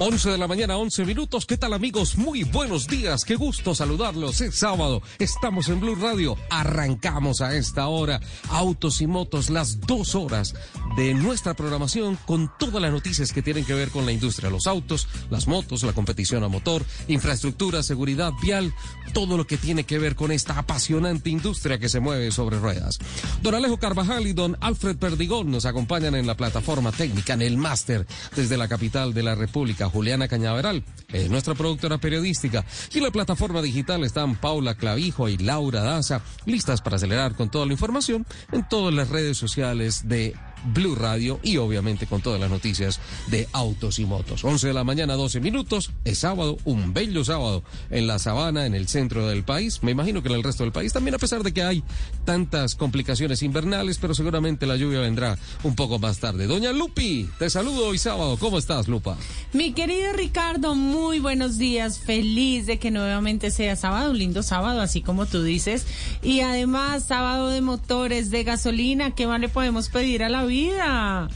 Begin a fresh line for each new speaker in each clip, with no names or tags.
11 de la mañana, 11 minutos. ¿Qué tal amigos? Muy buenos días. Qué gusto saludarlos. Es sábado. Estamos en Blue Radio. Arrancamos a esta hora autos y motos, las dos horas de nuestra programación con todas las noticias que tienen que ver con la industria. Los autos, las motos, la competición a motor, infraestructura, seguridad vial, todo lo que tiene que ver con esta apasionante industria que se mueve sobre ruedas. Don Alejo Carvajal y don Alfred Perdigón nos acompañan en la plataforma técnica, en el máster, desde la capital de la República. Juliana Cañaveral, eh, nuestra productora periodística. Y la plataforma digital están Paula Clavijo y Laura Daza, listas para acelerar con toda la información en todas las redes sociales de Blue Radio y obviamente con todas las noticias de autos y motos. 11 de la mañana, 12 minutos. Es sábado, un bello sábado en la sabana, en el centro del país. Me imagino que en el resto del país también, a pesar de que hay tantas complicaciones invernales, pero seguramente la lluvia vendrá un poco más tarde. Doña Lupi, te saludo hoy sábado. ¿Cómo estás, Lupa?
Mi querido Ricardo, muy buenos días. Feliz de que nuevamente sea sábado, un lindo sábado, así como tú dices. Y además, sábado de motores, de gasolina. ¿Qué más le podemos pedir a la vida.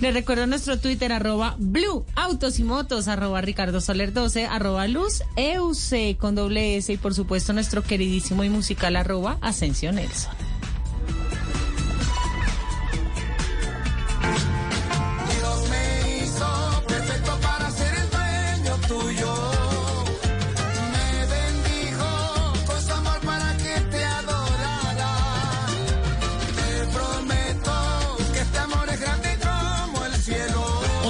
Les recuerdo nuestro Twitter, arroba Blue Autos y Motos, arroba Ricardo Soler 12, arroba Luz EUC con doble S y por supuesto nuestro queridísimo y musical arroba Ascensión Nelson.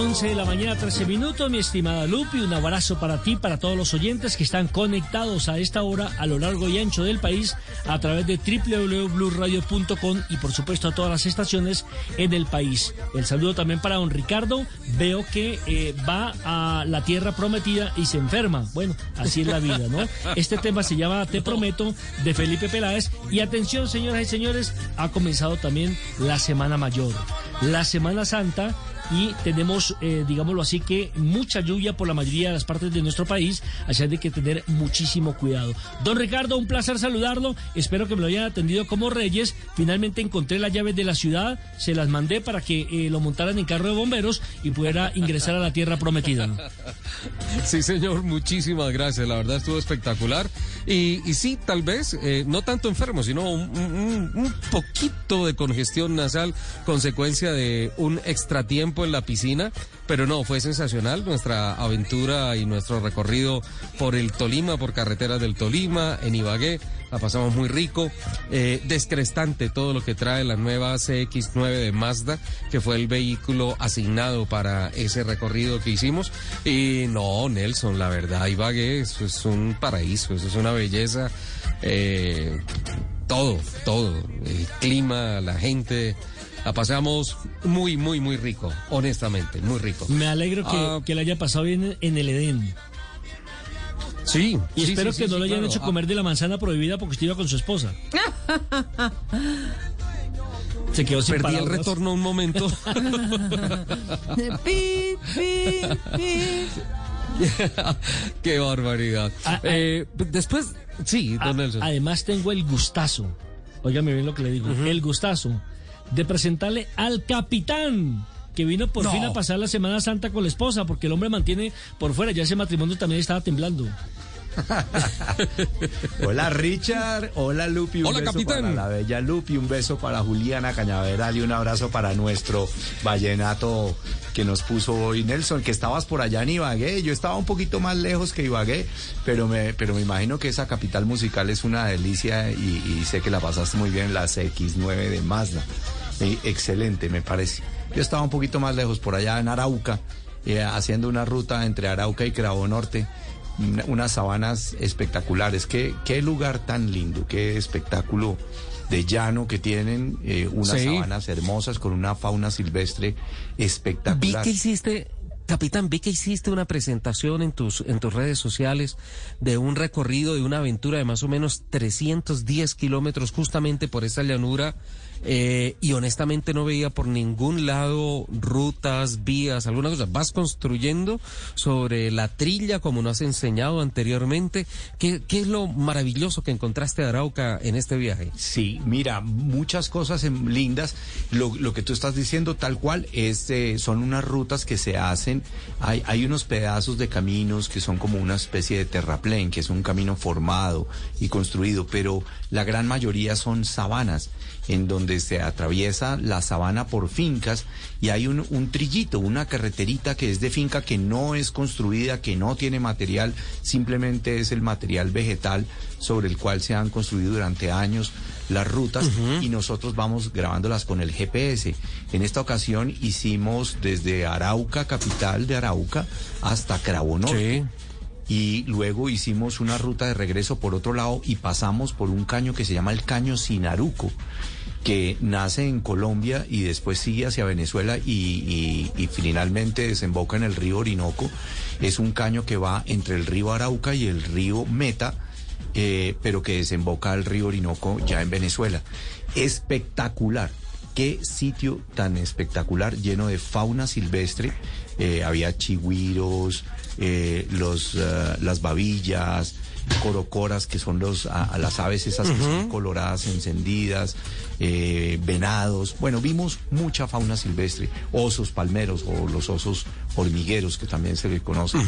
De la mañana, 13 minutos. Mi estimada Lupi, un abrazo para ti, para todos los oyentes que están conectados a esta hora a lo largo y ancho del país a través de www.bluradio.com y por supuesto a todas las estaciones en el país. El saludo también para don Ricardo. Veo que eh, va a la tierra prometida y se enferma. Bueno, así es la vida, ¿no? Este tema se llama Te Prometo de Felipe Peláez. Y atención, señoras y señores, ha comenzado también la Semana Mayor. La Semana Santa y tenemos, eh, digámoslo así, que mucha lluvia por la mayoría de las partes de nuestro país, así hay que tener muchísimo cuidado. Don Ricardo, un placer saludarlo, espero que me lo hayan atendido como reyes, finalmente encontré las llaves de la ciudad, se las mandé para que eh, lo montaran en carro de bomberos y pudiera ingresar a la tierra prometida.
Sí, señor, muchísimas gracias, la verdad estuvo espectacular. Y, y sí, tal vez, eh, no tanto enfermo, sino un, un, un poquito de congestión nasal, consecuencia de un extratiempo en la piscina, pero no, fue sensacional nuestra aventura y nuestro recorrido por el Tolima, por carreteras del Tolima, en Ibagué. La pasamos muy rico, eh, descrestante todo lo que trae la nueva CX9 de Mazda, que fue el vehículo asignado para ese recorrido que hicimos. Y no, Nelson, la verdad, Ibagué, eso es un paraíso, eso es una belleza. Eh, todo, todo, el clima, la gente, la pasamos muy, muy, muy rico, honestamente, muy rico.
Me alegro que, uh, que le haya pasado bien en el Edén.
Sí.
Y
sí,
espero
sí,
que
sí,
no lo hayan
claro.
hecho comer de la manzana prohibida porque usted iba con su esposa. Se quedó sin
Perdí el retorno un momento.
Pi, pi, pi.
Qué barbaridad.
Ah, ah.
Eh, después, sí, don
Ah,
Nelson.
Además tengo el gustazo, óigame bien lo que le digo, el gustazo de presentarle al capitán que vino por
No.
fin a pasar la Semana Santa con la esposa, porque el hombre mantiene por fuera, ya ese matrimonio también estaba temblando.
Hola Richard, hola Lupi, un
Hola,
beso
capitán.
para la bella Lupi, un beso para Juliana Cañaveral y un abrazo para nuestro vallenato que nos puso hoy Nelson, que estabas por allá en Ibagué, yo estaba un poquito más lejos que Ibagué, pero me, pero me imagino que esa capital musical es una delicia y, y sé que la pasaste muy bien en la CX9 de Mazda. Eh, excelente, me parece. Yo estaba un poquito más lejos por allá en Arauca, eh, haciendo una ruta entre Arauca y Cravo Norte una- unas sabanas espectaculares. ¿Qué, qué lugar tan lindo, qué espectáculo de llano que tienen, eh, unas
Sí.
sabanas hermosas con una fauna silvestre
Vi
espectacular.
que hiciste, capitán, vi que hiciste una presentación en tus, en tus redes sociales de un recorrido, de una aventura de más o menos 310 kilómetros justamente por esta llanura. Eh, y honestamente no veía por ningún lado rutas, vías, alguna cosa. Vas construyendo sobre la trilla como nos has enseñado anteriormente. ¿Qué, qué es lo maravilloso que encontraste de Arauca en este viaje?
Sí, mira, muchas cosas em, lindas. Lo, lo que tú estás diciendo tal cual es, eh, son unas rutas que se hacen. Hay, hay unos pedazos de caminos que son como una especie de terraplén, que es un camino formado y construido, pero la gran mayoría son sabanas, en donde se atraviesa la sabana por fincas y hay un, un trillito, una carreterita que es de finca que no es construida, que no tiene material, simplemente es el material vegetal sobre el cual se han construido durante años las rutas y nosotros vamos grabándolas con el GPS. En esta ocasión hicimos desde Arauca, capital de Arauca, hasta Cravo Norte. Y luego hicimos una ruta de regreso por otro lado y pasamos por un caño que se llama el Caño Sinaruco, que nace en Colombia y después sigue hacia Venezuela y, finalmente desemboca en el río Orinoco. Es un caño que va entre el río Arauca y el río Meta, eh, pero que desemboca al río Orinoco ya en Venezuela. Espectacular. Qué sitio tan espectacular, lleno de fauna silvestre. Eh, había chigüiros, eh, los, eh, las babillas, corocoras, que son los, a- a las aves esas que son coloradas, encendidas, eh, venados. Bueno, vimos mucha fauna silvestre, osos palmeros o los osos hormigueros, que también se le conoce.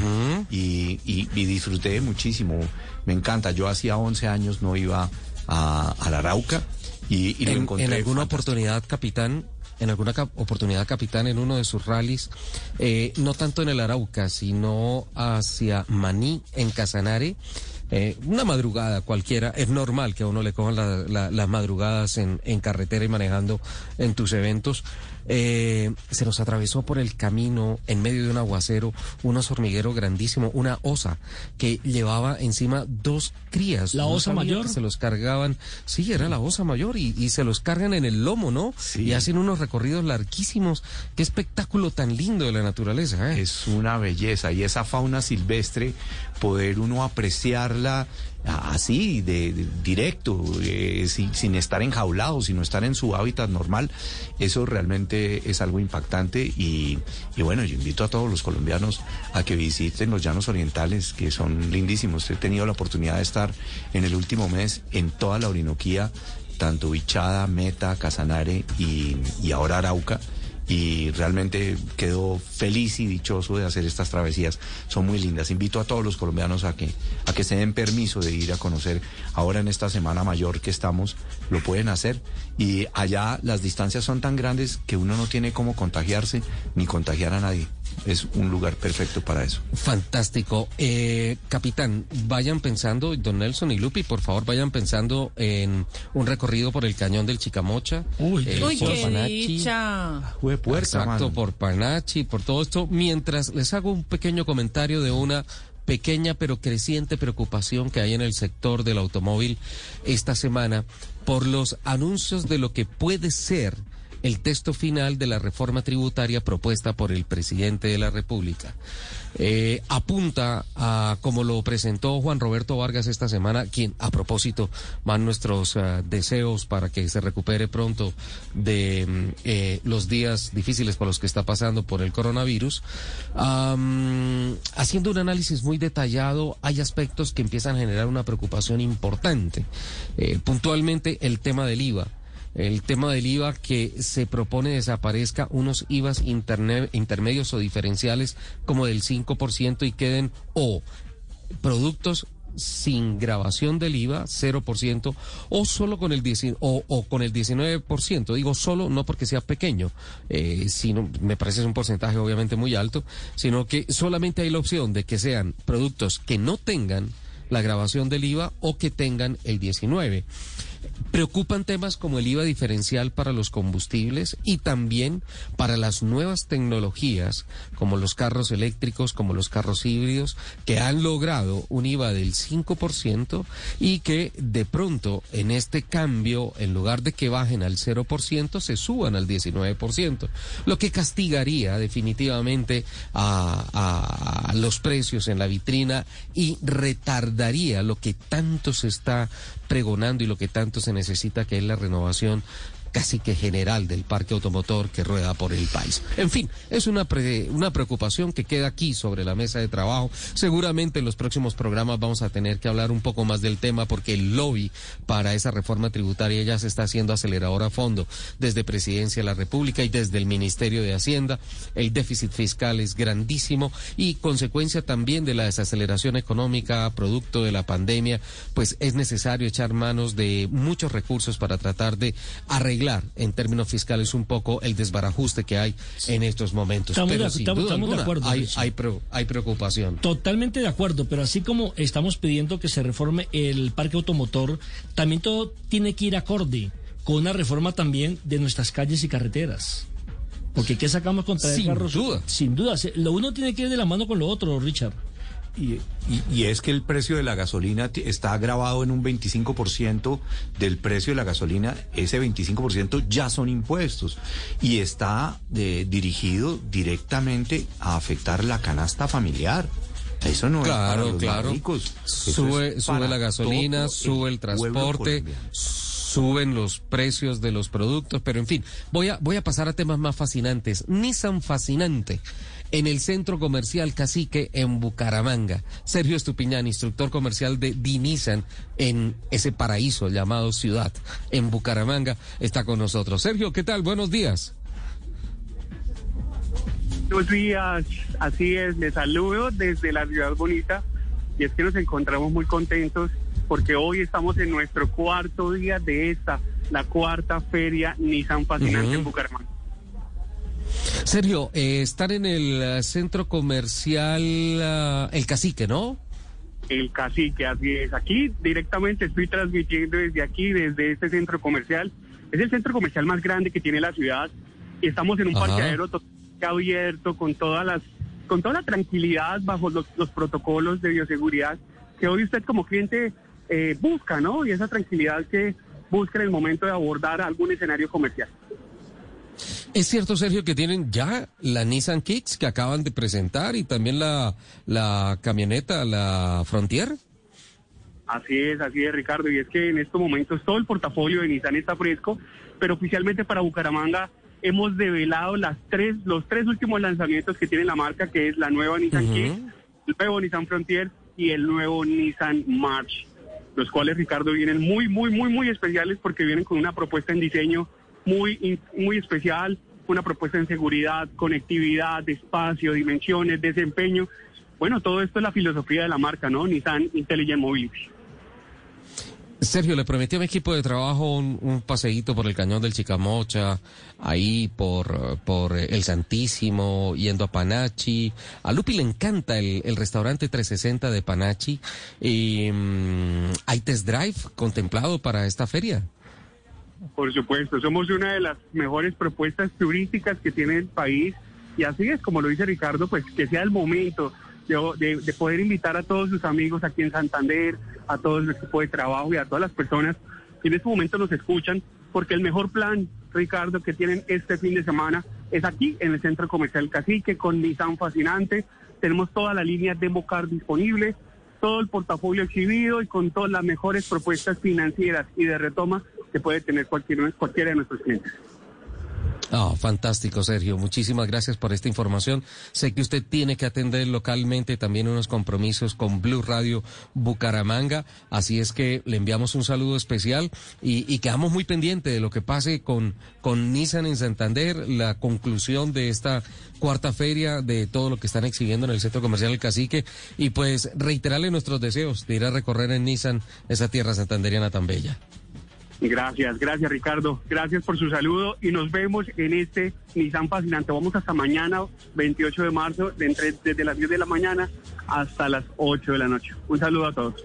y, y- y disfruté muchísimo. Me encanta. Yo hacía 11 años no iba a, a la Arauca y, y lo
en,
encontré.
en alguna
fantástico.
oportunidad, capitán, en alguna cap- oportunidad, capitán, en uno de sus rallies, eh, no tanto en el Arauca, sino hacia Maní, en Casanare, eh, una madrugada cualquiera, es normal que a uno le cojan la- la- las madrugadas en, en carretera y manejando en tus eventos. Eh, se nos atravesó por el camino, en medio de un aguacero, un oso hormiguero grandísimo, una osa que llevaba encima dos crías.
¿La
No
osa mayor?
que se los cargaban, sí, era la osa mayor y, y se los cargan en el lomo, ¿no?
Sí.
Y hacen unos recorridos larguísimos. Qué espectáculo tan lindo de la naturaleza, ¿eh?
Es una belleza y esa fauna silvestre, poder uno apreciarla así, de, de- directo, eh, sin, sin estar enjaulado, sino estar en su hábitat normal, eso realmente es algo impactante y, y bueno, yo invito a todos los colombianos a que visiten los llanos orientales, que son lindísimos. He tenido la oportunidad de estar en el último mes en toda la Orinoquía, tanto Bichada, Meta, Casanare y, y ahora Arauca y realmente quedo feliz y dichoso de hacer estas travesías. Son muy lindas. Invito a todos los colombianos a que, a que se den permiso de ir a conocer. Ahora en esta Semana Mayor que estamos, lo pueden hacer. Y allá las distancias son tan grandes que uno no tiene cómo contagiarse ni contagiar a nadie. Es un lugar perfecto para eso.
Fantástico. Eh, capitán, vayan pensando, don Nelson y Lupi, por favor, vayan pensando en un recorrido por el cañón del Chicamocha.
Uy,
eh,
Uy,
por
qué
Panachi.
dicha.
Jue puerta,
Exacto,
mano.
por Panachi, por todo esto, mientras les hago un pequeño comentario de una pequeña pero creciente preocupación que hay en el sector del automóvil esta semana por los anuncios de lo que puede ser el texto final de la reforma tributaria propuesta por el presidente de la República. Eh, apunta a, como lo presentó Juan Roberto Vargas esta semana, quien a propósito van nuestros eh, deseos para que se recupere pronto de eh, los días difíciles por los que está pasando por el coronavirus. Haciendo un análisis muy detallado, hay aspectos que empiezan a generar una preocupación importante. Puntualmente el tema del IVA el tema del IVA que se propone desaparezca unos IVAs interne- intermedios o diferenciales como del 5% y queden o productos sin grabación del IVA, 0%, o solo con el, 10 o, o con el 19%. Digo solo no porque sea pequeño, eh, sino me parece es un porcentaje obviamente muy alto, sino que solamente hay la opción de que sean productos que no tengan la grabación del IVA o que tengan el 19. Preocupan temas como el IVA diferencial para los combustibles y también para las nuevas tecnologías como los carros eléctricos, como los carros híbridos, que han logrado un IVA del 5% y que de pronto en este cambio, en lugar de que bajen al 0%, se suban al 19%, lo que castigaría definitivamente a, a los precios en la vitrina y retardaría lo que tanto se está pregonando y lo que tanto se necesita, que es la renovación casi que general del parque automotor que rueda por el país. En fin, es una, una preocupación que queda aquí sobre la mesa de trabajo. Seguramente en los próximos programas vamos a tener que hablar un poco más del tema porque el lobby para esa reforma tributaria ya se está haciendo acelerador a fondo desde Presidencia de la República y desde el Ministerio de Hacienda. El déficit fiscal es grandísimo y consecuencia también de la desaceleración económica producto de la pandemia, pues es necesario echar manos de muchos recursos para tratar de arreglar en términos fiscales un poco el desbarajuste que hay en estos momentos.
Estamos,
pero
de,
sin
estamos,
duda
estamos de
alguna,
acuerdo.
Hay, hay, hay preocupación.
Totalmente de acuerdo, pero así como estamos pidiendo que se reforme el parque automotor, también todo tiene que ir acorde con una reforma también de nuestras calles y carreteras. Porque ¿qué sacamos contra el
Sin duda.
Sin duda. Lo uno tiene que ir de la mano con lo otro, Richard.
Y, y- y es que el precio de la gasolina está grabado en un 25% del precio de la gasolina. Ese 25% ya son impuestos y está eh, dirigido directamente a afectar la canasta familiar. Eso no es para
Claro,
los
claro.
ricos.
Sube, sube la gasolina, sube el transporte, suben los precios de los productos, pero en fin, voy a, voy a pasar a temas más fascinantes. Nissan fascinante en el centro comercial Cacique en Bucaramanga. Sergio Estupiñán, instructor comercial de Nissan en ese paraíso llamado ciudad en Bucaramanga, está con nosotros. Sergio, ¿qué tal? Buenos días.
Buenos días, así es, les saludo desde la ciudad bonita y es que nos encontramos muy contentos porque hoy estamos en nuestro cuarto día de esta, la cuarta feria Nissan Fascinante en Bucaramanga.
Sergio, eh, estar en el eh, centro comercial ah, El Cacique, ¿no?
El cacique, así es. Aquí directamente estoy transmitiendo desde aquí, desde este centro comercial. Es el centro comercial más grande que tiene la ciudad y estamos en un
Ajá.
parqueadero totalmente abierto con todas las con toda la tranquilidad bajo los, los protocolos de bioseguridad que hoy usted como cliente eh, busca, ¿no? Y esa tranquilidad que busca en el momento de abordar algún escenario comercial.
Es cierto, Sergio, que tienen ya la Nissan Kicks que acaban de presentar y también la, la camioneta, la Frontier.
Así es, así es, Ricardo. Y es que en estos momentos todo el portafolio de Nissan está fresco, pero oficialmente para Bucaramanga hemos develado las tres, los tres últimos lanzamientos que tiene la marca, que es la nueva Nissan
Ujú.
Kicks, el nuevo Nissan Frontier y el nuevo Nissan March, los cuales, Ricardo, vienen muy, muy, muy, muy especiales porque vienen con una propuesta en diseño muy, muy especial, una propuesta en seguridad, conectividad, espacio, dimensiones, desempeño. Bueno, todo esto es la filosofía de la marca, ¿no? Nissan Intelligent Mobility.
Sergio, le prometí a mi equipo de trabajo un, un paseíto por el cañón del Chicamocha, ahí por, por el Santísimo, yendo a Panachi. A Lupi le encanta el, el restaurante 360 de Panachi. Y, mm, ¿Hay test drive contemplado para esta feria?
Por supuesto, somos una de las mejores propuestas turísticas que tiene el país y así es, como lo dice Ricardo, pues que sea el momento de, de- de poder invitar a todos sus amigos aquí en Santander, a todo el equipo de trabajo y a todas las personas que en este momento nos escuchan, porque el mejor plan, Ricardo, que tienen este fin de semana es aquí en el Centro Comercial Cacique con Nissan Fascinante. Tenemos toda la línea Democar disponible, todo el portafolio exhibido y con todas las mejores propuestas financieras y de retoma que puede tener cualquier, cualquiera de nuestros clientes.
Ah, fantástico, Sergio. Muchísimas gracias por esta información. Sé que usted tiene que atender localmente también unos compromisos con Blue Radio Bucaramanga, así es que le enviamos un saludo especial y, y quedamos muy pendientes de lo que pase con, con Nissan en Santander, la conclusión de esta cuarta feria, de todo lo que están exhibiendo en el Centro Comercial El Cacique y pues reiterarle nuestros deseos de ir a recorrer en Nissan esa tierra santanderiana tan bella.
Gracias, gracias Ricardo. Gracias por su saludo y nos vemos en este Nissan Fascinante. Vamos hasta mañana, 28 de marzo, desde las 10 de la mañana hasta las 8 de la noche. Un saludo a todos.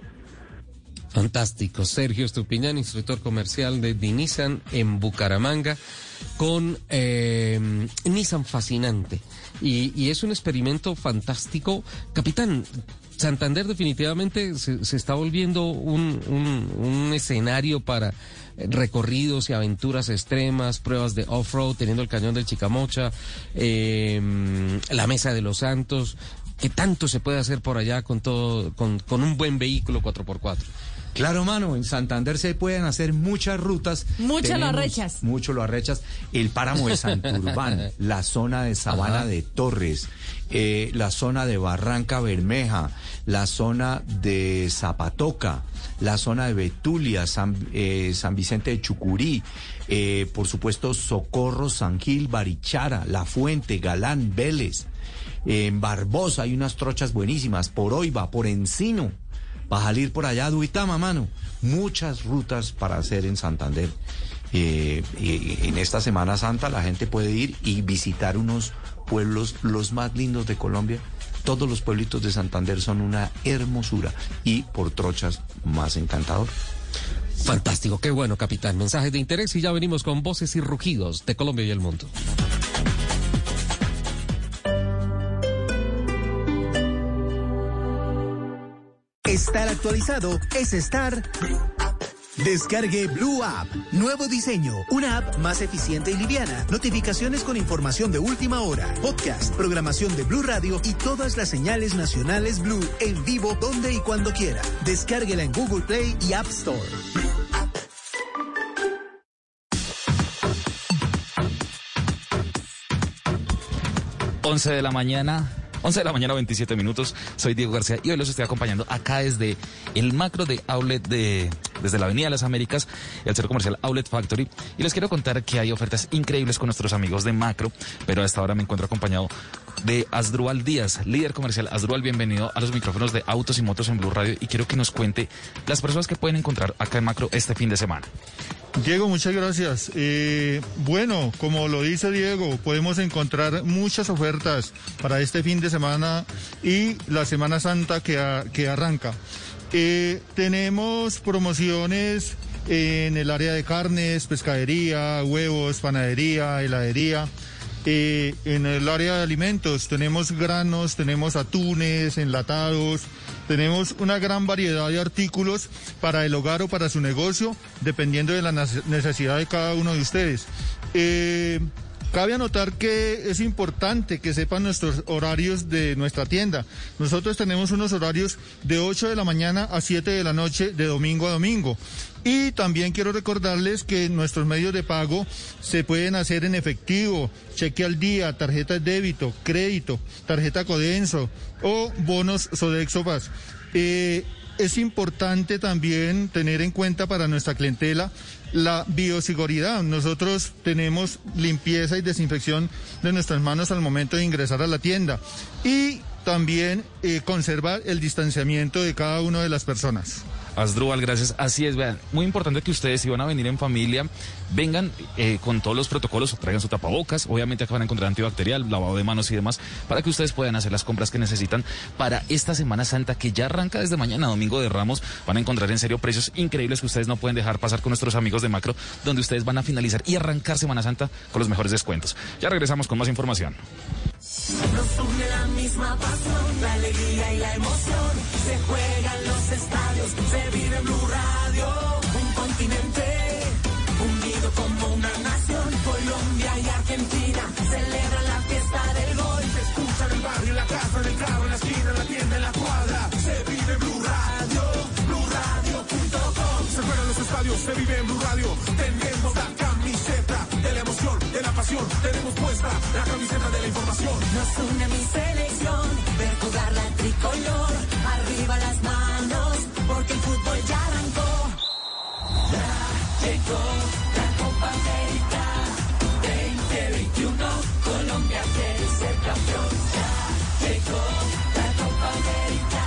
Fantástico. Sergio Estupiñán, instructor comercial de Nissan en Bucaramanga, con eh, Nissan Fascinante. Y, es un experimento fantástico. Capitán, Santander definitivamente se, se está volviendo un, un, escenario para recorridos y aventuras extremas, pruebas de off-road, teniendo el cañón del Chicamocha, eh, la Mesa de los Santos. ¿Qué tanto se puede hacer por allá con todo, con, con un buen vehículo 4x4?
Claro, mano, en Santander se pueden hacer muchas rutas.
Mucho lo arrechas.
Mucho lo arrechas. El páramo de Santurbán, la zona de Sabana Ajá. de Torres, eh, la zona de Barranca Bermeja, la zona de Zapatoca, la zona de Betulia, San, eh, Vicente de Chucurí, eh, por supuesto Socorro, San Gil, Barichara, La Fuente, Galán, Vélez. En Barbosa hay unas trochas buenísimas, por Oiva, por Encino para salir por allá, Duitama, mano. Muchas rutas para hacer en Santander. Eh, en esta Semana Santa la gente puede ir y visitar unos pueblos los más lindos de Colombia. Todos los pueblitos de Santander son una hermosura y por trochas más encantador.
Fantástico, qué bueno, capitán. Mensajes de interés y ya venimos con voces y rugidos de Colombia y el mundo.
Estar actualizado es estar... Descargue Blue App. Nuevo diseño. Una app más eficiente y liviana. Notificaciones con información de última hora. Podcast, programación de Blue Radio y todas las señales nacionales Blue en vivo donde y cuando quiera. Descárguela en Google Play y App Store.
11 de la mañana. 11 de la mañana, 27 minutos. Soy Diego García y hoy los estoy acompañando acá desde el macro de Outlet de, desde la Avenida de las Américas, el centro comercial Outlet Factory. Y les quiero contar que hay ofertas increíbles con nuestros amigos de macro, pero a esta hora me encuentro acompañado de Asdrual Díaz, líder comercial. Asdrual, bienvenido a los micrófonos de Autos y Motos en Blue Radio y quiero que nos cuente las personas que pueden encontrar acá en macro este fin de semana.
Diego, muchas gracias. Eh, bueno, como lo dice Diego, podemos encontrar muchas ofertas para este fin de semana y la Semana Santa que, a, que arranca. Eh, tenemos promociones en el área de carnes, pescadería, huevos, panadería, heladería. Eh, en el área de alimentos tenemos granos, tenemos atunes, enlatados, tenemos una gran variedad de artículos para el hogar o para su negocio, dependiendo de la necesidad de cada uno de ustedes. Eh, Cabe anotar que es importante que sepan nuestros horarios de nuestra tienda. Nosotros tenemos unos horarios de 8 de la mañana a 7 de la noche de domingo a domingo. Y también quiero recordarles que nuestros medios de pago se pueden hacer en efectivo, cheque al día, tarjeta de débito, crédito, tarjeta Codenso o bonos Sodexo Paz. Eh, es importante también tener en cuenta para nuestra clientela la bioseguridad. Nosotros tenemos limpieza y desinfección de nuestras manos al momento de ingresar a la tienda y también eh, conservar el distanciamiento de cada una de las personas.
Asdrúbal, gracias. Así es, vean, muy importante que ustedes, si van a venir en familia, vengan eh, con todos los protocolos, traigan su tapabocas, obviamente acá van a encontrar antibacterial, lavado de manos y demás, para que ustedes puedan hacer las compras que necesitan para esta Semana Santa que ya arranca desde mañana, Domingo de Ramos. Van a encontrar en serio precios increíbles que ustedes no pueden dejar pasar con nuestros amigos de Macro, donde ustedes van a finalizar y arrancar Semana Santa con los mejores descuentos. Ya regresamos con más información.
Nos une la misma pasión, la alegría y la emoción. Se juegan los estadios, se vive Blue Radio. Un continente unido como una nación. Colombia y Argentina celebran la fiesta del gol. Se escucha en el barrio, en la casa, en el carro, en la esquina, en la tienda, en la cuadra. Se vive Blue Radio, BlueRadio.com. Se juegan los estadios, se vive en Blue Radio. Pasión. Tenemos puesta la camiseta de la información. Nos une mi selección, ver jugar la tricolor. Arriba las manos, porque el fútbol ya arrancó. Ya llegó la Copa América 2021. Colombia quiere ser campeón. Ya llegó la Copa América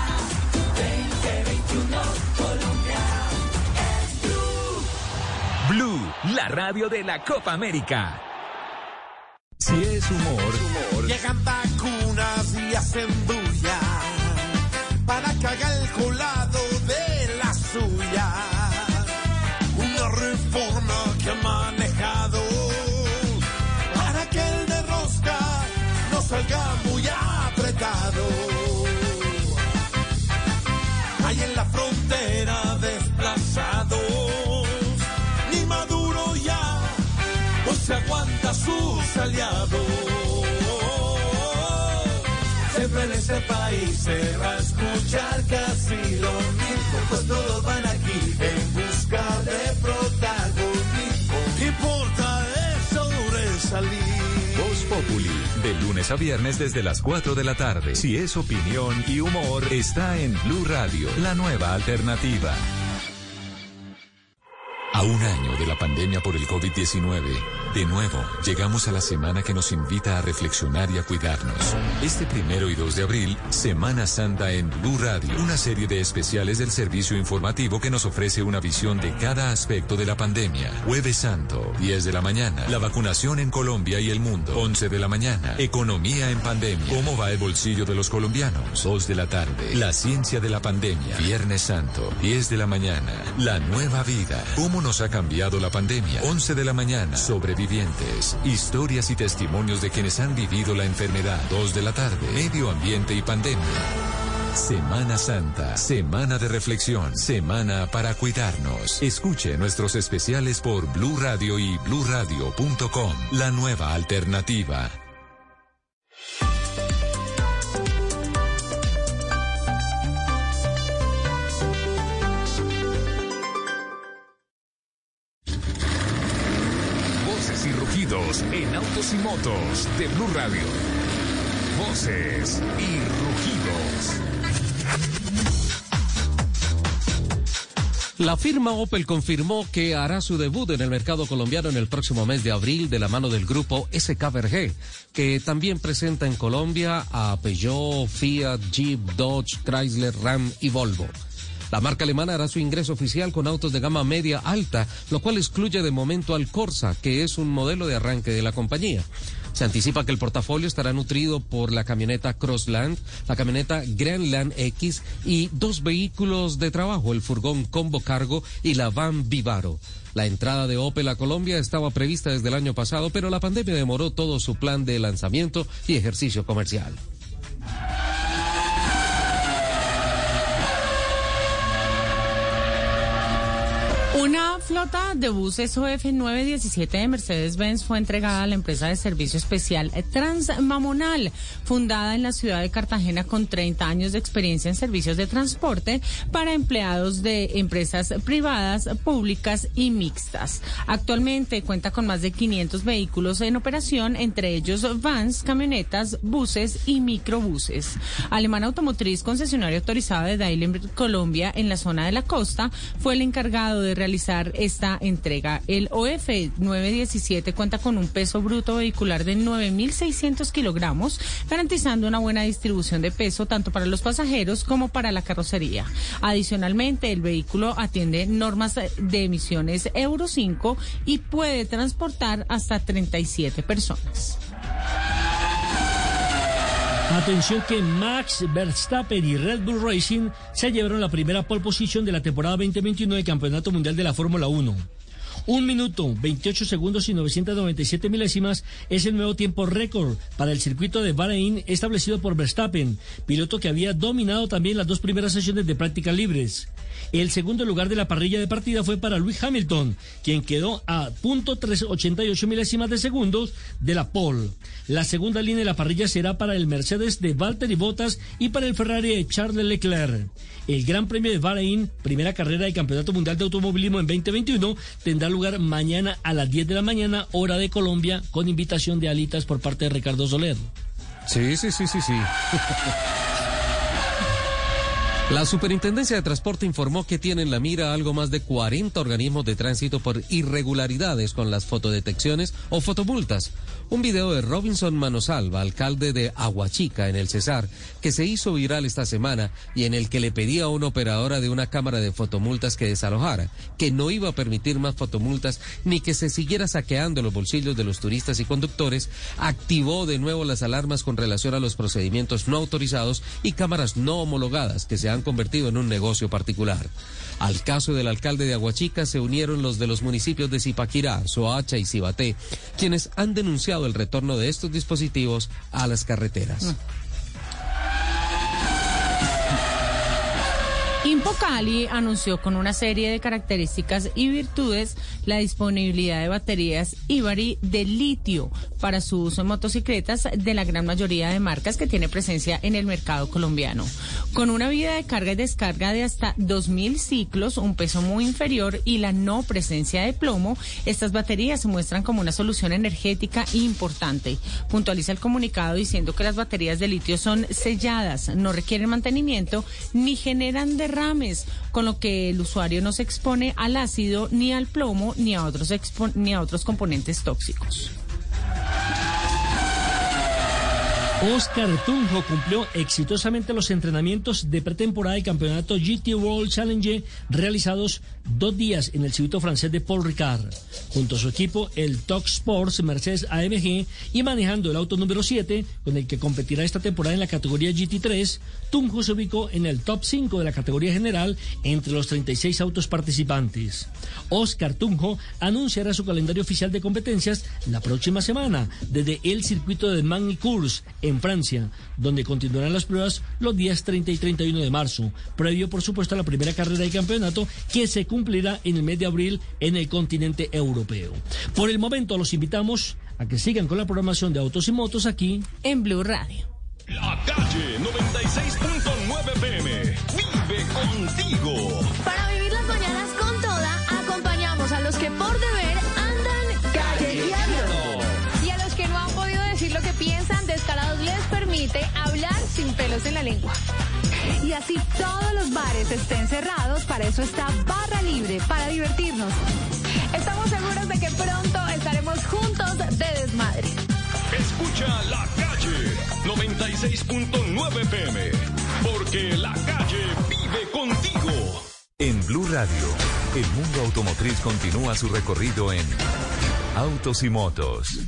2021. Colombia es blue.
Blue, la radio de la Copa América. Si es humor,
Llegan vacunas y hacen bulla para haga el colado de la suya. Una reforma que ha manejado para que el de rosca no salga muy sus aliados. Siempre en ese país se va a escuchar casi lo mismo, pues todos van aquí en busca de protagonismo. Importa es sobresalir.
Voz Populi, de lunes a viernes desde las 4 de la tarde. Si es opinión y humor, está en Blue Radio, la nueva alternativa. A un año de la pandemia por el COVID-19, de nuevo llegamos a la semana que nos invita a reflexionar y a cuidarnos. Este primero y 2 de abril, Semana Santa en Blue Radio, una serie de especiales del servicio informativo que nos ofrece una visión de cada aspecto de la pandemia. Jueves Santo, 10 de la mañana, la vacunación en Colombia y el mundo. 11 de la mañana, economía en pandemia. ¿Cómo va el bolsillo de los colombianos? 2 de la tarde, la ciencia de la pandemia. Viernes Santo, 10 de la mañana, la nueva vida. ¿Cómo nos ha cambiado la pandemia? 11 de la mañana, sobrevivientes. Historias y testimonios de quienes han vivido la enfermedad. 2 de la tarde, medio ambiente y pandemia. Semana Santa, semana de reflexión, semana para cuidarnos. Escuche nuestros especiales por Blue Radio y bluradio.com. La nueva alternativa.
Y motos de Blue Radio. Voces y rugidos.
La firma Opel confirmó que hará su debut en el mercado colombiano en el próximo mes de abril de la mano del grupo SKBRG, que también presenta en Colombia a Peugeot, Fiat, Jeep, Dodge, Chrysler, Ram y Volvo. La marca alemana hará su ingreso oficial con autos de gama media alta, lo cual excluye de momento al Corsa, que es un modelo de arranque de la compañía. Se anticipa que el portafolio estará nutrido por la camioneta Crossland, la camioneta Grandland X y dos vehículos de trabajo, el furgón Combo Cargo y la van Vivaro. La entrada de Opel a Colombia estaba prevista desde el año pasado, pero la pandemia demoró todo su plan de lanzamiento y ejercicio comercial.
Una flota de buses OF 917 de Mercedes-Benz fue entregada a la empresa de servicio especial Transmamonal, fundada en la ciudad de Cartagena con 30 años de experiencia en servicios de transporte para empleados de empresas privadas, públicas y mixtas. Actualmente cuenta con más de 500 vehículos en operación, entre ellos vans, camionetas, buses y microbuses. Alemana Automotriz, concesionario autorizado de Daimler Colombia en la zona de la costa, fue el encargado de realizar esta entrega. El OF 917 cuenta con un peso bruto vehicular de 9.600 kilogramos, garantizando una buena distribución de peso tanto para los pasajeros como para la carrocería. Adicionalmente, el vehículo atiende normas de emisiones Euro 5 y puede transportar hasta 37 personas.
Atención que Max Verstappen y Red Bull Racing se llevaron la primera pole position de la temporada 2021 del Campeonato Mundial de la Fórmula 1. Un minuto, 28 segundos y 997 milésimas es el nuevo tiempo récord para el circuito de Bahrein establecido por Verstappen, piloto que había dominado también las dos primeras sesiones de prácticas libres. El segundo lugar de la parrilla de partida fue para Luis Hamilton, quien quedó a punto 388 milésimas de segundos de la pole. La segunda línea de la parrilla será para el Mercedes de Valtteri Bottas y para el Ferrari de Charles Leclerc. El Gran Premio de Bahrein, primera carrera del Campeonato Mundial de Automovilismo en 2021, tendrá lugar mañana a las 10 de la mañana, hora de Colombia, con invitación de alitas por parte de Ricardo Soler.
Sí, sí, sí, sí, sí. La Superintendencia de Transporte informó que tiene en la mira algo más de 40 organismos de tránsito por irregularidades con las fotodetecciones o fotomultas. Un video de Robinson Manosalva, alcalde de Aguachica, en el Cesar, que se hizo viral esta semana y en el que le pedía a una operadora de una cámara de fotomultas que desalojara, que no iba a permitir más fotomultas ni que se siguiera saqueando los bolsillos de los turistas y conductores, activó de nuevo las alarmas con relación a los procedimientos no autorizados y cámaras no homologadas que se han convertido en un negocio particular. Al caso del alcalde de Aguachica se unieron los de los municipios de Zipaquirá, Soacha y Cibaté, quienes han denunciado el retorno de estos dispositivos a las carreteras.
Impocali anunció con una serie de características y virtudes la disponibilidad de baterías Ibari de litio para su uso en motocicletas de la gran mayoría de marcas que tiene presencia en el mercado colombiano. Con una vida de carga y descarga de hasta 2.000 ciclos, un peso muy inferior y la no presencia de plomo, estas baterías se muestran como una solución energética importante. Puntualiza el comunicado diciendo que las baterías de litio son selladas, no requieren mantenimiento ni generan con lo que el usuario no se expone al ácido ni al plomo ni a otros, ni a otros componentes tóxicos.
Oscar Tunjo cumplió exitosamente los entrenamientos de pretemporada del campeonato GT World Challenge realizados dos días en el circuito francés de Paul Ricard. Junto a su equipo, el Talk Sports Mercedes AMG y manejando el auto número 7, con el que competirá esta temporada en la categoría GT3, Tunjo se ubicó en el top 5 de la categoría general entre los 36 autos participantes. Oscar Tunjo anunciará su calendario oficial de competencias la próxima semana desde el circuito de Magny-Cours en Francia, donde continuarán las pruebas los días 30 y 31 de marzo, previo por supuesto a la primera carrera del campeonato que se cumplirá en el mes de abril en el continente europeo. Por el momento los invitamos a que sigan con la programación de Autos y Motos aquí
en Blue Radio.
La calle 96.9 PM. Vive contigo.
Permite hablar sin pelos en la lengua. Y así todos los bares estén cerrados, para eso está Barra Libre, para divertirnos. Estamos seguros de que pronto estaremos juntos de desmadre.
Escucha la calle 96.9 PM. Porque la calle vive contigo.
En Blue Radio, el mundo automotriz continúa su recorrido en Autos y Motos.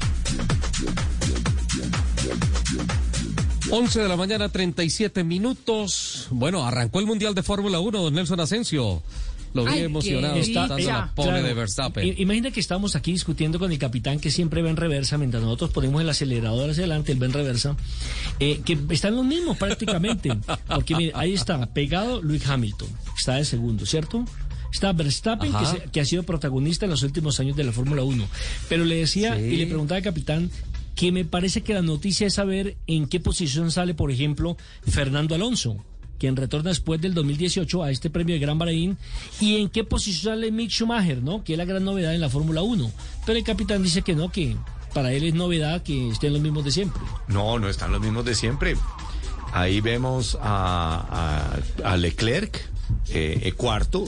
11 de la mañana, 37 minutos. Bueno, arrancó el Mundial de Fórmula 1, don Nelson Asensio. Lo vi
Ay,
emocionado, está dando
dicha.
la pole
Claro.
de Verstappen.
Imagina que estamos aquí discutiendo con el capitán que siempre va en reversa, mientras nosotros ponemos el acelerador hacia adelante, él va en reversa, eh, que están los mismos prácticamente. Porque mire, ahí está, pegado Luis Hamilton, está de segundo, ¿cierto? Está Verstappen, que,
Ajá.
se- que ha sido protagonista en los últimos años de la Fórmula 1. Pero le decía
Sí.
y le preguntaba al capitán que me parece que la noticia es saber en qué posición sale, por ejemplo, Fernando Alonso quien retorna después del 2018 a este premio de Gran Bahrein, y en qué posición sale Mick Schumacher, ¿no? Que es la gran novedad en la Fórmula 1. Pero el capitán dice que no, que para él es novedad que estén los mismos de siempre.
No, no están los mismos de siempre. Ahí vemos a, a- a Leclerc eh, eh, cuarto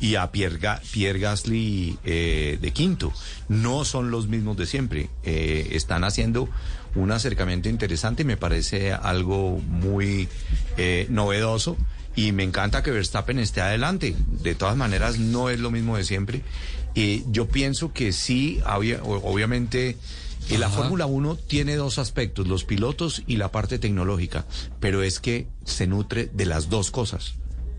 y a Pierre, Ga- Pierre Gasly eh, de quinto. No son los mismos de siempre. Eh, están haciendo un acercamiento interesante y me parece algo muy eh, novedoso. Y me encanta que Verstappen esté adelante. De todas maneras, no es lo mismo de siempre. Y yo pienso que sí, había- obviamente, y la
Ajá.
Fórmula 1 tiene dos aspectos, los pilotos y la parte tecnológica, pero es que se nutre de las dos cosas,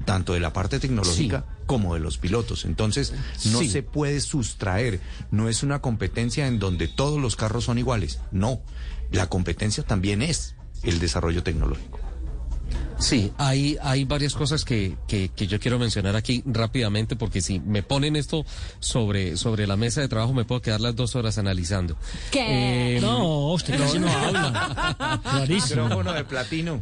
tanto de la parte tecnológica como de los pilotos. Entonces, no
Sí.
se puede sustraer, no es una competencia en donde todos los carros son iguales, no, la competencia también es el desarrollo tecnológico.
Sí, hay, hay varias cosas que, que, que yo quiero mencionar aquí rápidamente porque si me ponen esto sobre, sobre la mesa de trabajo me puedo quedar las dos horas analizando.
¿Qué?
Eh,
No, usted no habla. Clarísimo.
Micrófono de platino.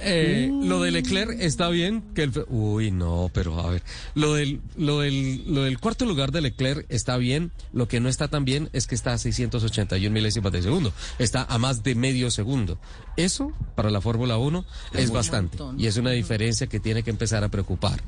Eh, Lo de Leclerc está bien que el uy no pero a ver lo del lo del lo del cuarto lugar de Leclerc está bien lo que no está tan bien es que está a 681 milésimas de segundo está a más de medio segundo. Eso para la Fórmula 1 es, bastante y es una diferencia que tiene que empezar a preocupar.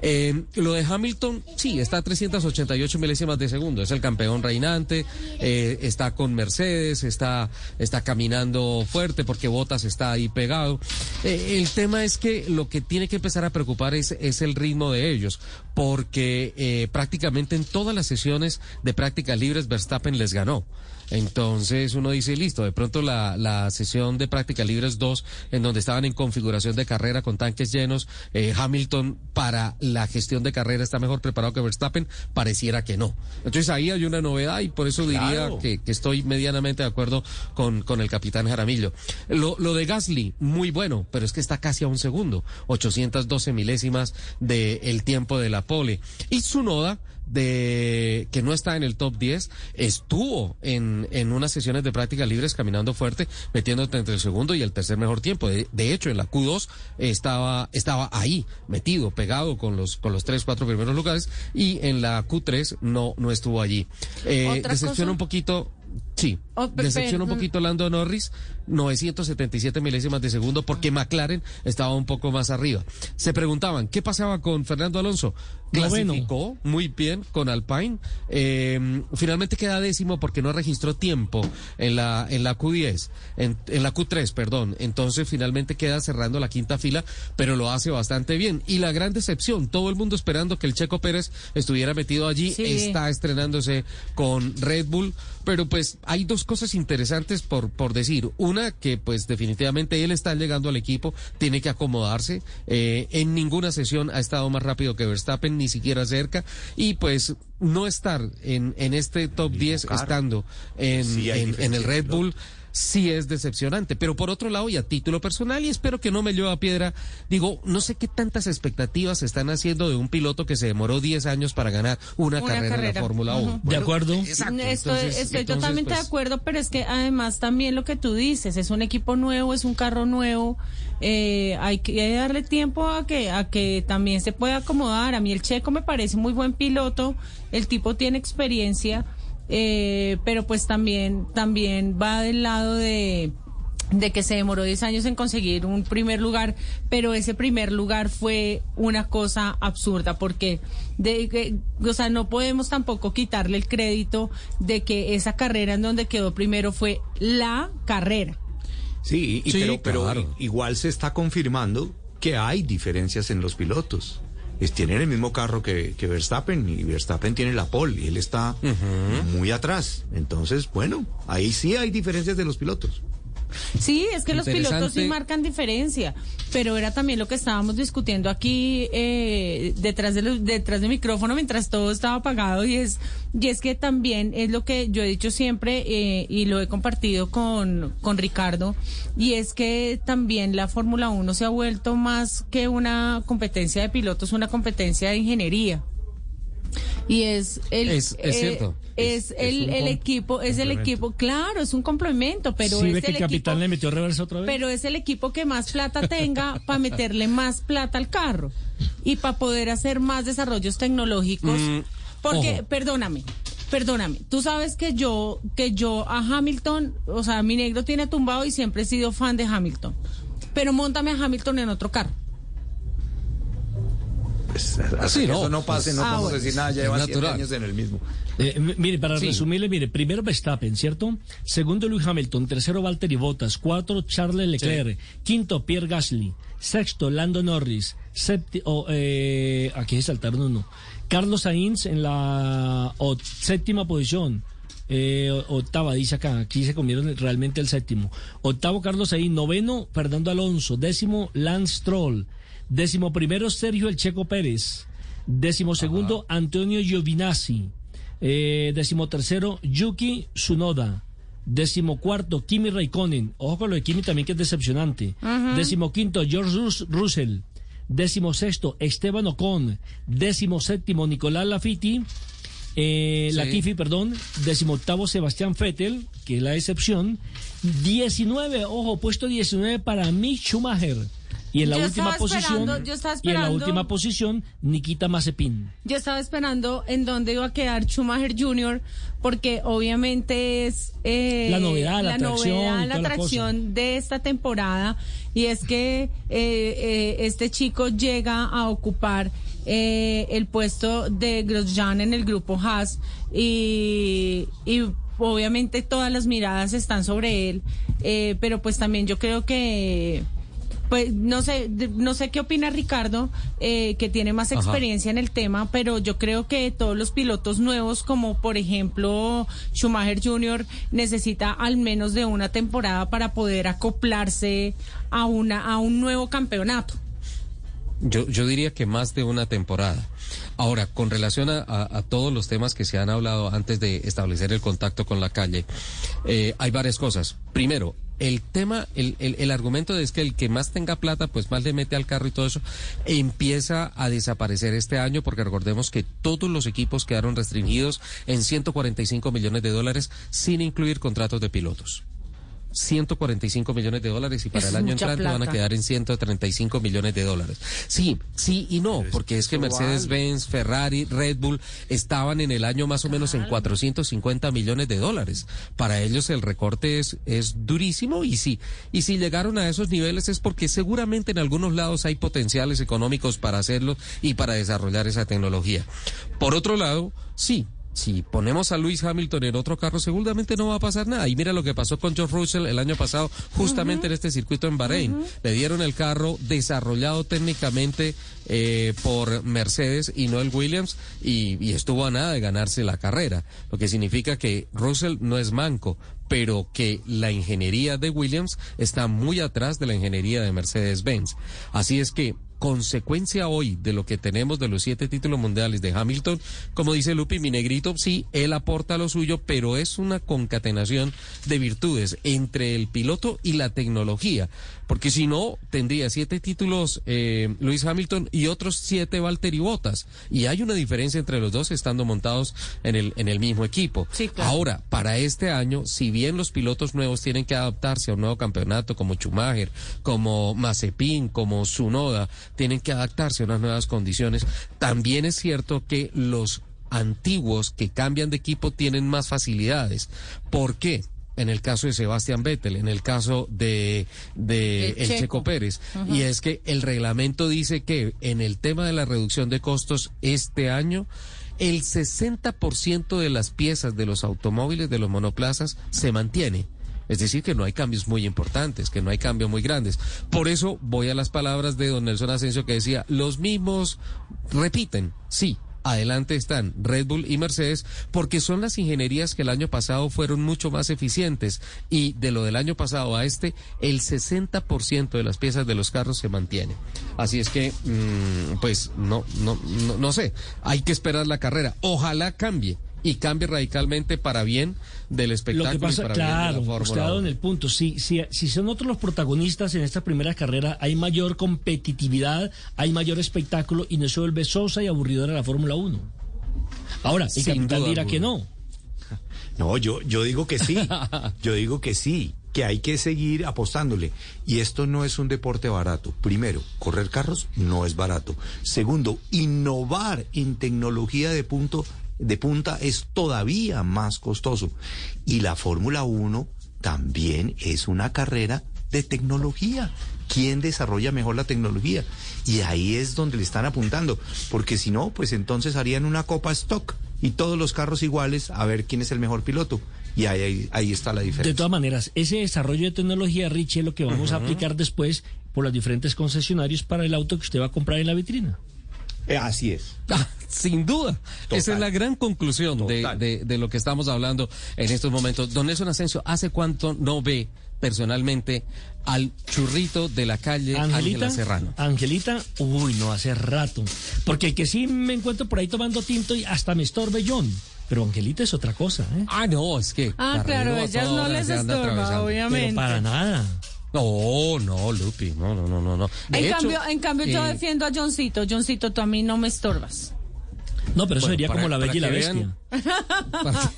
Eh, lo de Hamilton sí está a 388 milésimas de segundo es el campeón reinante eh, está con Mercedes está está caminando fuerte porque Bottas está ahí pegado. eh, el tema es que lo que tiene que empezar a preocupar es, es el ritmo de ellos, porque eh, prácticamente en todas las sesiones de prácticas libres Verstappen les ganó. Entonces uno dice, listo, de pronto la, la sesión de práctica libres 2, en donde estaban en configuración de carrera con tanques llenos, eh, Hamilton para la gestión de carrera está mejor preparado que Verstappen, pareciera que no. Entonces ahí hay una novedad y por eso diría que, que estoy medianamente de acuerdo con, con el capitán Jaramillo. Lo, lo de Gasly, muy bueno, pero es que está casi a un segundo, 812 milésimas del tiempo de la pole. Y Tsunoda, de que no está en el top 10, estuvo en, en unas sesiones de prácticas libres caminando fuerte, metiéndote entre el segundo y el tercer mejor tiempo. De, de hecho, en la Q2 estaba, estaba ahí, metido, pegado con los, con los tres, cuatro primeros lugares, y en la Q3 no, no estuvo allí. Eh, decepciona un poquito. Sí,
Oh,
decepciona un poquito Lando Norris, 977 milésimas de segundo, porque McLaren estaba un poco más arriba. Se preguntaban, ¿qué pasaba con Fernando Alonso? Clasificó muy bien con Alpine. eh, finalmente queda décimo porque no registró tiempo en la, en la Q10, en, en la Q3, perdón. Entonces finalmente queda cerrando la quinta fila, pero lo hace bastante bien. Y la gran decepción, todo el mundo esperando que el Checo Pérez estuviera metido allí,
Sí.
está estrenándose con Red Bull, pero pues hay dos cosas interesantes por, por decir. Una, que pues definitivamente él está llegando al equipo, tiene que acomodarse. eh, en ninguna sesión ha estado más rápido que Verstappen, ni siquiera cerca. Y pues no estar en, en este top 10
carro.
estando en,
Sí,
en- el Red. Bull sí es decepcionante. Pero por otro lado, y a título personal, y espero que no me lleve a piedra, digo, no sé qué tantas expectativas se están haciendo de un piloto que se demoró 10 años para ganar una,
Una
carrera, en la. Fórmula 1.
Ujú.
De acuerdo.
Exacto.
Estoy,
Entonces-
estoy
entonces,
totalmente
pues,
de acuerdo, pero es que además también lo que tú dices, es un equipo nuevo, es un carro nuevo, eh, hay que darle tiempo a que, a que también se pueda acomodar. A mí el Checo me parece muy buen piloto, el tipo tiene experiencia, eh, pero pues también, también va del lado de de que se demoró 10 años en conseguir un primer lugar, pero ese primer lugar fue una cosa absurda porque de que- o sea, no podemos tampoco quitarle el crédito de que esa carrera en donde quedó primero fue la carrera.
Sí, y-
Sí,
pero, pero igual se está confirmando que hay diferencias en los pilotos. Es, tienen el mismo carro que, que Verstappen y Verstappen tiene la pole y él está muy atrás. Entonces, bueno, ahí sí hay diferencias de los pilotos.
Sí, es que los pilotos sí marcan diferencia, pero era también lo que estábamos discutiendo aquí eh, detrás de los- detrás del micrófono mientras todo estaba apagado y es y es que también es lo que yo he dicho siempre eh, y lo he compartido con con Ricardo y es que también la Fórmula 1 se ha vuelto más que una competencia de pilotos, una competencia de ingeniería. Y es el
Es- es
eh,
cierto.
es,
Es-
el, el equipo, es el equipo, claro, es un complemento, pero
¿Sí
es
ve que
el
el capitán
equipo,
le metió reversa otra vez?
pero es el equipo que más plata tenga para meterle más plata al carro y para poder hacer más desarrollos tecnológicos.
Mm,
porque,
ojo.
perdóname, perdóname, tú sabes que yo, que yo a Hamilton, o sea, mi negro tiene tumbado y siempre he sido fan de Hamilton. Pero montame a Hamilton en otro carro.
Pues, hasta
Sí,
que
no,
eso no pase, no
Ah,
podemos
bueno.
decir nada, ya
Es
lleva siete años en el mismo.
Eh, mire, para
Sí.
resumirle, mire, primero Verstappen, ¿cierto? Segundo Lewis Hamilton, tercero Valtteri Bottas, cuatro Charles Leclerc, quinto Pierre Gasly, sexto Lando Norris, séptimo, eh, aquí saltaron uno, Carlos Sainz en la o- séptima posición. Eh, octava, dice acá, aquí se comieron realmente el séptimo. Octavo Carlos Sainz, noveno Fernando Alonso, décimo Lance Stroll, décimo primero Sergio El Checo Pérez, décimo segundo Antonio Giovinazzi, eh, décimo tercero Yuki Tsunoda, Décimo cuarto, Kimi Raikkonen. Ojo con lo de Kimi también que es decepcionante.
Ujú.
Décimo quinto, George Rus- Russell. Décimo sexto, Esteban Ocon. Décimo séptimo, Nicolás Lafiti. Eh,
Sí.
Latifi, perdón. Décimo octavo, Sebastián Vettel, que es la excepción. 19, ojo, puesto 19 para Mick Schumacher. Y en la
Yo
última posición,
yo
y en la última posición, Nikita Mazepin.
Yo estaba esperando en dónde iba a quedar Schumacher Jr., porque obviamente es eh,
La novedad, la atracción,
novedad, la
la
atracción de esta temporada, y es que eh, eh, este chico llega a ocupar el puesto de Grosjean en el grupo Haas, y, y obviamente todas las miradas están sobre él, pero pues también yo creo que pues no sé, no sé qué opina Ricardo, eh, que tiene más
Ajá.
experiencia en el tema, pero yo creo que todos los pilotos nuevos, como por ejemplo Schumacher Jr., necesita al menos de una temporada para poder acoplarse a una a un nuevo campeonato.
Yo, yo diría que más de una temporada. Ahora, con relación a, a- a todos los temas que se han hablado antes de establecer el contacto con la calle, eh, hay varias cosas. Primero, el tema, el, el, el argumento es que el que más tenga plata, pues más le mete al carro y todo eso, empieza a desaparecer este año, porque recordemos que todos los equipos quedaron restringidos en 145 millones de dólares, sin incluir contratos de pilotos. 145 millones de dólares y para
Es
el año entrante van a quedar en 135 millones de dólares. Sí, sí y no, porque es que Mercedes-Benz, Ferrari, Red Bull estaban en el año más o menos en 450 millones de dólares. Para ellos el recorte es, es durísimo y sí, y si llegaron a esos niveles es porque seguramente en algunos lados hay potenciales económicos para hacerlo y para desarrollar esa tecnología. Por otro lado, sí, si ponemos a Luis Hamilton en otro carro, seguramente no va a pasar nada. Y mira lo que pasó con George Russell el año pasado, justamente en este circuito en Bahrein. Le dieron el carro desarrollado técnicamente eh, por Mercedes y no el Williams, y, y estuvo a nada de ganarse la carrera. Lo que significa que Russell no es manco, pero que la ingeniería de Williams está muy atrás de la ingeniería de Mercedes-Benz. Así es que consecuencia hoy de lo que tenemos de los siete títulos mundiales de Hamilton, como dice Lupi, mi negrito, sí, él aporta lo suyo, pero es una concatenación de virtudes entre el piloto y la tecnología, porque si no, tendría siete títulos eh, Luis Hamilton y otros siete Valtteri Bottas, y hay una diferencia entre los dos estando montados en el, en el mismo equipo. Ahora, para este año, si bien los pilotos nuevos tienen que adaptarse a un nuevo campeonato como Schumacher, como Mazepin, como Sunoda, tienen que adaptarse a unas nuevas condiciones, también es cierto que los antiguos que cambian de equipo tienen más facilidades. ¿Por qué? En el caso de Sebastián Vettel, en el caso de, de
El
el
Checo.
Checo Pérez. Y es que el reglamento dice que en el tema de la reducción de costos este año, el 60% de las piezas de los automóviles, de los monoplazas, se mantiene. Es decir, que no hay cambios muy importantes, que no hay cambios muy grandes. Por eso voy a las palabras de don Nelson Asensio que decía, los mismos repiten, sí. Adelante están Red Bull y Mercedes porque son las ingenierías que el año pasado fueron mucho más eficientes y de lo del año pasado a este el 60% de las piezas de los carros se mantiene. Así es que mm, pues no no no no sé, hay que esperar la carrera. Ojalá cambie y cambie radicalmente para bien del
Lo
espectáculo
que pasa,
y para
claro,
bien de la
usted ha
Fórmula
dado
1.
en el punto. Si, si, si son otros los protagonistas en esta primera carrera, hay mayor competitividad, hay mayor espectáculo y no se vuelve sosa y aburridora la Fórmula 1. Ahora, el
Sin
capitán
duda
dirá que no.
No, yo, yo digo que sí. Yo digo que sí, que hay que seguir apostándole. Y esto no es un deporte barato. Primero, correr carros no es barato. Segundo, innovar en tecnología de punto de punta es todavía más costoso. Y la Fórmula 1 también es una carrera de tecnología. ¿Quién desarrolla mejor la tecnología? Y ahí es donde le están apuntando, porque si no, pues entonces harían una copa stock y todos los carros iguales a ver quién es el mejor piloto. Y ahí, ahí, ahí está la
De
diferencia.
todas maneras, ese desarrollo de tecnología, Richie, es lo que vamos a aplicar después por los diferentes concesionarios para el auto que usted va a comprar en la vitrina.
Eh, así es.
Ah, sin duda. Esa es la gran conclusión de, de- de lo que estamos hablando en estos momentos. Don Nelson Asensio, ¿hace cuánto no ve personalmente al churrito de la calle
Angelita,
Ángela Serrano?
Angelita, uy, no hace rato. Porque el que sí me encuentro por ahí tomando tinto y hasta me estorbe John. Pero Angelita es otra cosa, ¿eh?
Ah, no, es que.
Ah, claro, ellas no les estorba, obviamente.
Pero para nada.
No, no, Lupi, no, no, no, no. De
En
hecho,
cambio, en cambio yo
eh,
defiendo a Johncito. Johncito, tú a mí no me estorbas.
No, pero eso
Bueno,
sería
para-
como la bella y la bestia.
vean-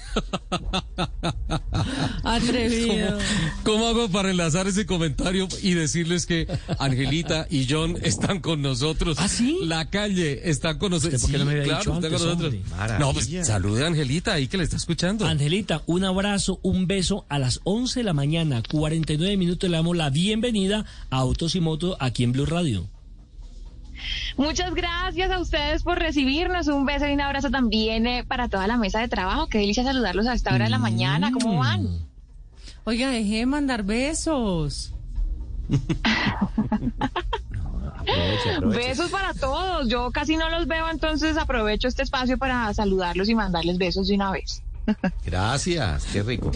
Atrevido.
¿Cómo hago para enlazar ese comentario y decirles que Angelita y John están con nosotros? ¿Ah, sí? La calle está con nosotros.
¿Usted por qué no me había
claro,
dicho antes,
con nosotros. No, pues salude a Angelita ahí que le está escuchando.
Angelita, un abrazo, un beso a las 11 de la mañana, 49 minutos. Le damos la bienvenida a Autos y Motos aquí en Blue Radio.
Muchas gracias a ustedes por recibirnos. Un beso y un abrazo también eh, para toda la mesa de trabajo. Qué delicia saludarlos a esta hora de la mañana. ¿Cómo van?
Oiga, dejé de mandar besos.
Besos para todos. Yo casi no los veo, entonces aprovecho este espacio para saludarlos y mandarles besos de una vez.
Gracias, qué rico.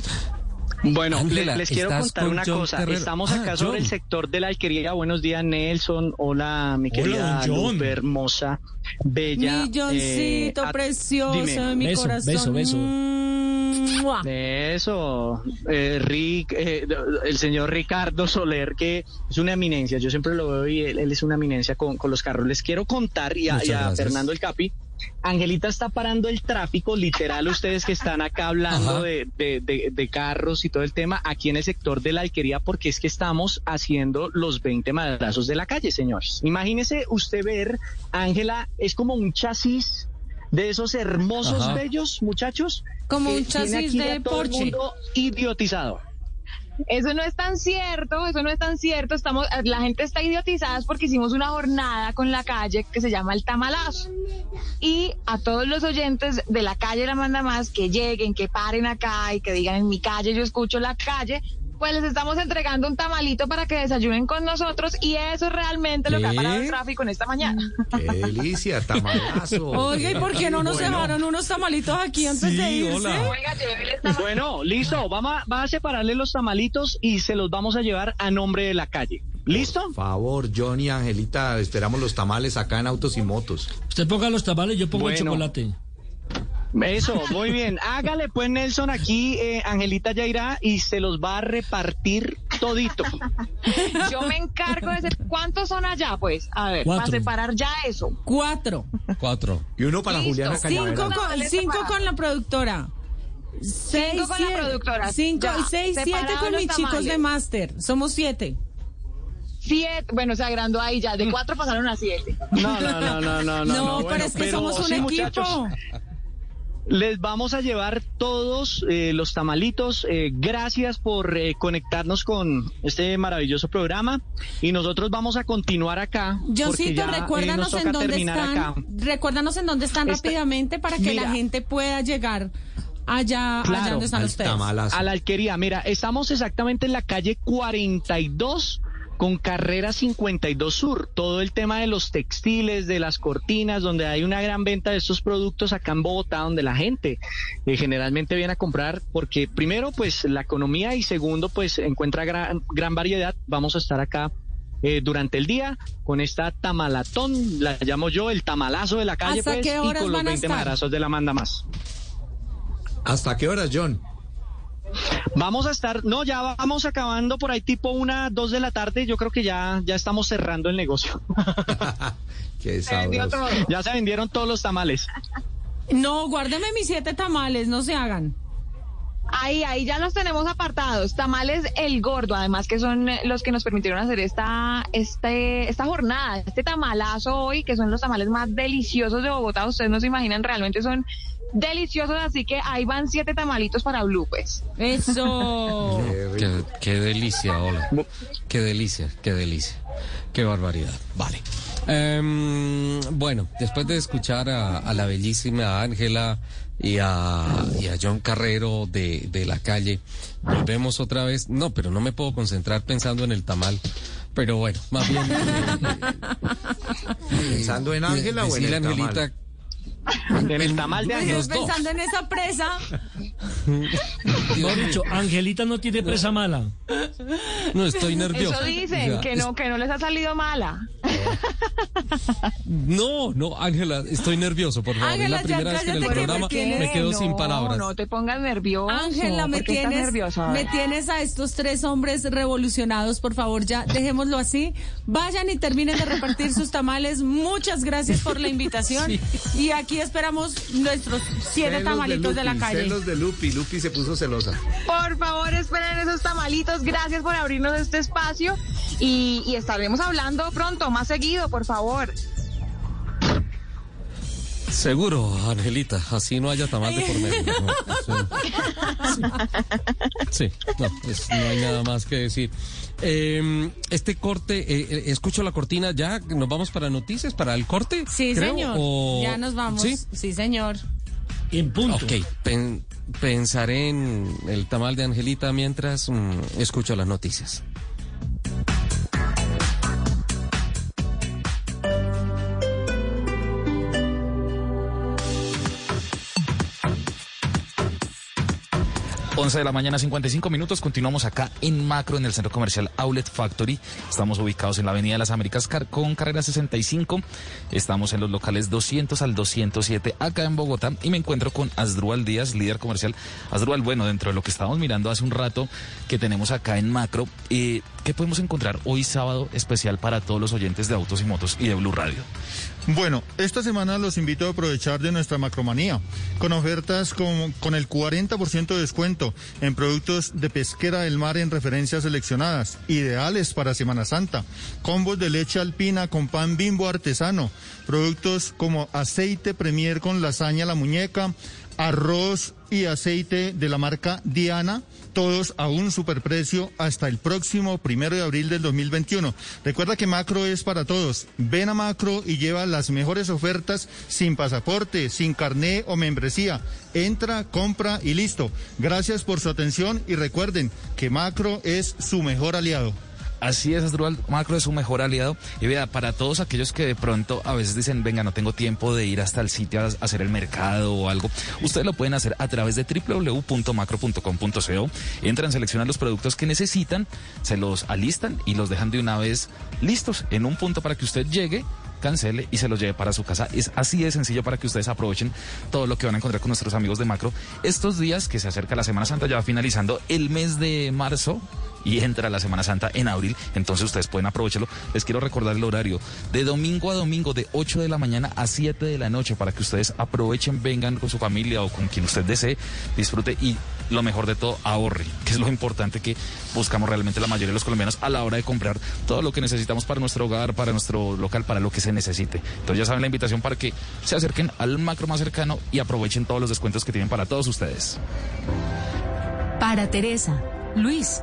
Bueno, les quiero
¿estás
contar
con
una
John
cosa.
Carrero?
Estamos acá
Ah,
sobre
John.
el sector de la alquería. Buenos días, Nelson. Hola, mi
Hola,
querida
don John.
Lupe, hermosa, bella.
Milloncito
eh,
precioso
dime.
de mi
Beso,
corazón.
beso, beso.
¡Mua!
Eso, eh, Rick, eh, el señor Ricardo Soler, que es una eminencia, yo siempre lo veo y él, él es una eminencia con, con los carros. Les quiero contar y a, y. Fernando el Capi, Angelita está parando el tráfico, literal, ustedes que están acá hablando de, de- de- de carros y todo el tema, aquí en el sector de la alquería, porque es que estamos haciendo los 20 madrazos de la calle, señores. Imagínese usted ver, Ángela, es como un chasis de esos hermosos,
Ajá.
bellos muchachos.
Como un chasis de
todo el
Porsche.
mundo idiotizado.
Eso no es tan cierto, eso no es tan cierto. Estamos, la gente está idiotizada porque hicimos una jornada con la calle que se llama el tamalazo. Y a todos los oyentes de la calle La Manda Más que lleguen, que paren acá y que digan en mi calle yo escucho la calle, pues les estamos entregando un tamalito para que desayunen con nosotros y eso es realmente lo que ha parado el tráfico en esta mañana.
Qué delicia, tamalazo.
Oiga, ¿y por qué no nos
Bueno.
dejaron unos tamalitos aquí antes de irse?
hola.
Oiga,
Bueno, listo, vamos a, va a separarle los tamalitos y se los vamos a llevar a nombre de la calle. ¿Listo?
Por favor, John y Angelita, esperamos los tamales acá en Autos y Motos.
Usted ponga los tamales, yo pongo el chocolate.
Eso, muy bien. Hágale pues Nelson aquí, eh, Angelita ya irá y se los va a repartir todito.
Yo me encargo de... ser- ¿Cuántos son allá, pues? A ver,
Cuatro.
para separar ya eso.
Cuatro.
Cuatro.
Y uno para
Listo.
Juliana
Cinco con, cinco con la productora. Seis,
Cinco con la
siete-
productora.
Cinco,
Ya,
seis, siete con
los
mis chicos de máster. Somos siete.
Siete, bueno, se agrandó ahí ya, de cuatro pasaron a siete.
No, no, no, no, no, no.
No,
no,
pero
bueno,
es que somos un
sí,
equipo.
muchachos, Les vamos a llevar todos eh, los tamalitos. Eh, gracias por eh, conectarnos con este maravilloso programa. Y nosotros vamos a continuar acá. ya, eh,
recuérdanos
nos
en dónde están.
acá.
Recuérdanos en dónde están
Está-
rápidamente para que la gente pueda llegar allá, allá
Claro,
donde están
al
ustedes.
tamalazo.
A la alquería. Mira, estamos exactamente en la calle 42 con carrera 52 Sur. Todo el tema de los textiles, de las cortinas, donde hay una gran venta de estos productos acá en Bogotá, donde la gente eh, generalmente viene a comprar, porque primero, pues la economía y segundo, pues encuentra gran, gran variedad. Vamos a estar acá. eh, durante el día con esta tamalatón, la llamo yo el tamalazo de la calle,
¿Hasta
pues, y con los
van a
20
estar?
madrazos de la manda más.
¿Hasta qué horas, John?
Vamos a estar, no, ya vamos acabando por ahí tipo una, dos de la tarde. Yo creo que ya, ya estamos cerrando el negocio.
Qué
Se
ya se vendieron todos los tamales.
No, guárdeme mis siete tamales, no se hagan.
Ahí, ahí ya los tenemos apartados. Tamales El Gordo, además que son eh, los que nos permitieron hacer esta, este, esta jornada, este tamalazo hoy, que son los tamales más deliciosos de Bogotá. Ustedes no se imaginan, realmente son deliciosos, así que ahí van siete tamalitos para Blue, pues.
Eso.
Qué, qué delicia, hola. Qué delicia, qué delicia. Qué barbaridad. Vale. Em, bueno, después de escuchar a, a la bellísima Ángela y a, y a John Carrero de, de la calle, volvemos otra vez. No, pero no me puedo concentrar pensando en el tamal. Pero bueno, más bien.
¿Pensando en Ángela o en el
Angelita.
tamal?
En el tamal de Ángela.
Los dos.
Pensando en esa presa.
Mejor dicho, Angelita no tiene presa mala.
No estoy nervioso.
Eso dicen,
O sea,
que no, que no les ha salido mala.
No, no, Ángela, estoy nervioso, por favor. es la
Ángela, ya
primera vez que en el
cállate que
programa
me
quedo sin palabras.
No te pongas nervioso.
Ángela, me
¿Por qué estás
tienes,
nerviosa?
me tienes a estos tres hombres revolucionados, por favor, ya dejémoslo así. Vayan y terminen de repartir sus tamales. Muchas gracias por la invitación. Y aquí esperamos nuestros siete
Celos
tamalitos de, la calle.
Celos de Lupi, Lupi se puso celosa.
Por favor, esperen esos tamalitos. Gracias por abrirnos este espacio y, y estaremos hablando pronto, más seguido, por favor.
Seguro, Angelita, así no haya tamal de por medio. ¿no? Sí, sí, no, pues, no hay nada más que decir. Eh, este corte, eh, eh, escucho la cortina, ya nos vamos para noticias, para el corte.
Sí,
creo,
señor.
o-
Ya nos vamos.
¿Sí?
Sí, señor.
En punto.
Ok, pen- pensaré en el tamal de Angelita mientras mm, escucho las noticias.
11 de la mañana, 55 minutos. Continuamos acá en Macro, en el centro comercial Outlet Factory. Estamos ubicados en la Avenida de las Américas con carrera 65. Estamos en los locales 200 al 207 acá en Bogotá. Y me encuentro con Asdrúbal Díaz, líder comercial. Asdrúbal, bueno, dentro de lo que estábamos mirando hace un rato que tenemos acá en Macro, eh, ¿qué podemos encontrar hoy sábado especial para todos los oyentes de Autos y Motos y de Blue Radio?
Bueno, esta semana los invito a aprovechar de nuestra macromanía, con ofertas con, el 40% de descuento en productos de pesquera del mar en referencias seleccionadas, ideales para Semana Santa, combos de leche alpina con pan bimbo artesano, productos como aceite premier con lasaña la muñeca, arroz y aceite de la marca Diana, todos a un superprecio hasta el próximo primero de abril del 2021. Recuerda que Macro es para todos. Ven a Macro y lleva las mejores ofertas sin pasaporte, sin carné o membresía. Entra, compra y listo. Gracias por su atención y recuerden que Macro es su mejor aliado.
Así es, Asdrúbal Macro es su mejor aliado. Y vea, para todos aquellos que de pronto a veces dicen, venga, no tengo tiempo de ir hasta el sitio a hacer el mercado o algo, ustedes lo pueden hacer a través de www.macro.com.co. Entran, seleccionan los productos que necesitan, se los alistan y los dejan de una vez listos en un punto para que usted llegue cancele y se los lleve para su casa. Es así de sencillo para que ustedes aprovechen todo lo que van a encontrar con nuestros amigos de Macro. Estos días que se acerca la Semana Santa, ya va finalizando el mes de marzo y entra la Semana Santa en abril, entonces ustedes pueden aprovecharlo. Les quiero recordar el horario de domingo a domingo de 8 de la mañana a 7 de la noche para que ustedes aprovechen, vengan con su familia o con quien usted desee, disfrute y lo mejor de todo, ahorre, que es lo importante que buscamos realmente la mayoría de los colombianos a la hora de comprar todo lo que necesitamos para nuestro hogar, para nuestro local, para lo que se necesite. Entonces ya saben la invitación para que se acerquen al macro más cercano y aprovechen todos los descuentos que tienen para todos ustedes.
Para Teresa, Luis,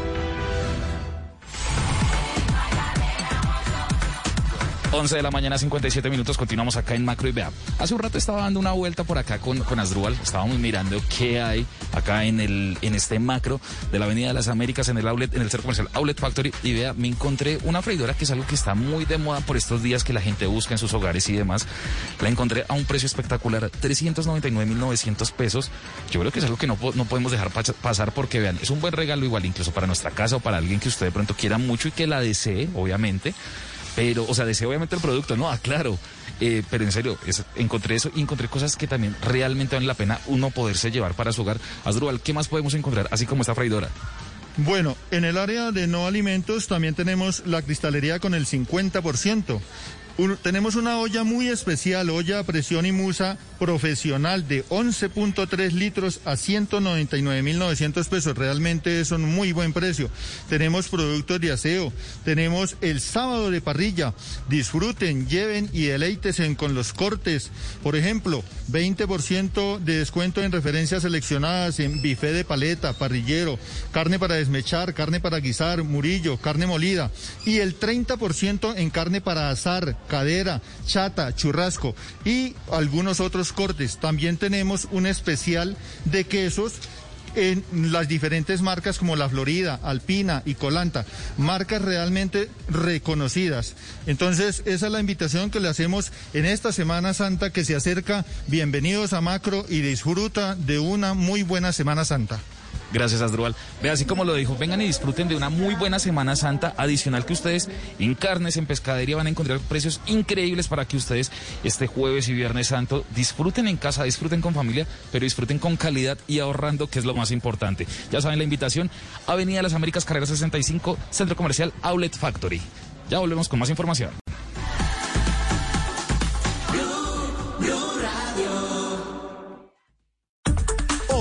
11 de la mañana, 57 minutos, continuamos acá en Macro y vea. Hace un rato estaba dando una vuelta por acá con, con Asdrúbal, estábamos mirando qué hay acá en el en este macro de la Avenida de las Américas, en el outlet, en el centro comercial Outlet Factory, y vea, me encontré una freidora que es algo que está muy de moda por estos días que la gente busca en sus hogares y demás. La encontré a un precio espectacular, 399.900 pesos. Yo creo que es algo que no, no podemos dejar pa- pasar porque vean, es un buen regalo igual incluso para nuestra casa o para alguien que usted de pronto quiera mucho y que la desee, obviamente. Pero, o sea, deseo obviamente el producto, ¿no? Aclaro. Eh, pero en serio, encontré eso y encontré cosas que también realmente valen la pena uno poderse llevar para su hogar. Asdrúbal, ¿qué más podemos encontrar? Así como esta freidora.
Bueno, en el área de no alimentos también tenemos la cristalería con el 50%. Tenemos una olla muy especial, olla a presión y musa profesional de 11.3 litros a 199.900 pesos. Realmente es un muy buen precio. Tenemos productos de aseo, tenemos el sábado de parrilla. Disfruten, lleven y deleítesen con los cortes. Por ejemplo, 20% de descuento en referencias seleccionadas en bife de paleta, parrillero, carne para desmechar, carne para guisar, murillo, carne molida y el 30% en carne para asar, cadera, chata, churrasco y algunos otros cortes. También tenemos un especial de quesos en las diferentes marcas como la Florida, Alpina y Colanta, marcas realmente reconocidas. Entonces, esa es la invitación que le hacemos en esta Semana Santa que se acerca. Bienvenidos a Macro y disfruta de una muy buena Semana Santa.
Gracias, Asdrúbal. Ve, así como lo dijo, vengan y disfruten de una muy buena Semana Santa adicional que ustedes en carnes, en pescadería van a encontrar precios increíbles para que ustedes este jueves y viernes santo disfruten en casa, disfruten con familia, pero disfruten con calidad y ahorrando, que es lo más importante. Ya saben la invitación, Avenida Las Américas, Carrera 65, Centro Comercial Outlet Factory. Ya volvemos con más información.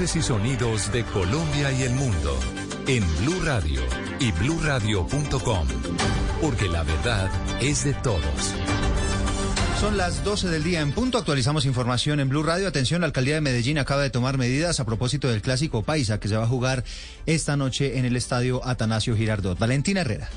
Y sonidos de Colombia y el mundo en Blue Radio y bluradio.com, porque la verdad es de todos.
Son las 12 del día en punto. Actualizamos información en Blue Radio. Atención, la alcaldía de Medellín acaba de tomar medidas a propósito del clásico Paisa que se va a jugar esta noche en el estadio Atanasio Girardot. Valentina Herrera.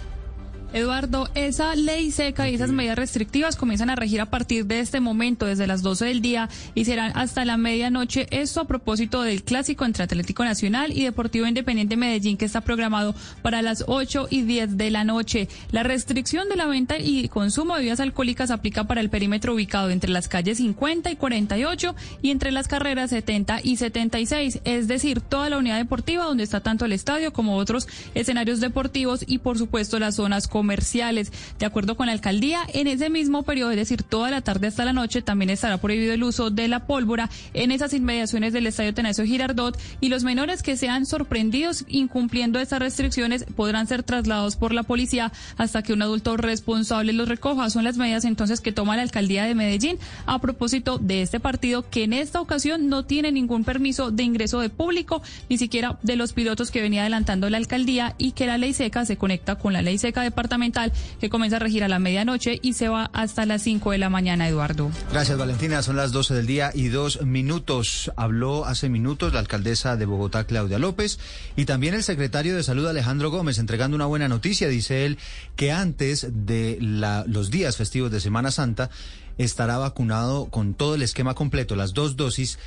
Eduardo, esa ley seca y esas medidas restrictivas comienzan a regir a partir de este momento, desde las 12 del día, y serán hasta la medianoche. Esto a propósito del clásico entre Atlético Nacional y Deportivo Independiente Medellín, que está programado para las 8 y 10 de la noche. La restricción de la venta y consumo de bebidas alcohólicas aplica para el perímetro ubicado entre las calles 50 y 48 y entre las carreras 70 y 76, es decir, toda la unidad deportiva donde está tanto el estadio como otros escenarios deportivos y, por supuesto, las zonas comerciales comerciales. De acuerdo con la alcaldía, en ese mismo periodo, es decir, toda la tarde hasta la noche, también estará prohibido el uso de la pólvora en esas inmediaciones del Estadio Tenasio Girardot y los menores que sean sorprendidos incumpliendo estas restricciones podrán ser trasladados por la policía hasta que un adulto responsable los recoja. Son las medidas entonces que toma la alcaldía de Medellín a propósito de este partido que en esta ocasión no tiene ningún permiso de ingreso de público, ni siquiera de los pilotos que venía adelantando la alcaldía y que la ley seca se conecta con la ley seca departamental que comienza a regir a la medianoche y se va hasta las 5 de la mañana, Eduardo.
Gracias, Valentina. Son las 12 del día y dos minutos. Habló hace minutos la alcaldesa de Bogotá, Claudia López, y también el secretario de Salud, Alejandro Gómez, entregando una buena noticia. Dice él que antes de los días festivos de Semana Santa estará vacunado con todo el esquema completo, las dos dosis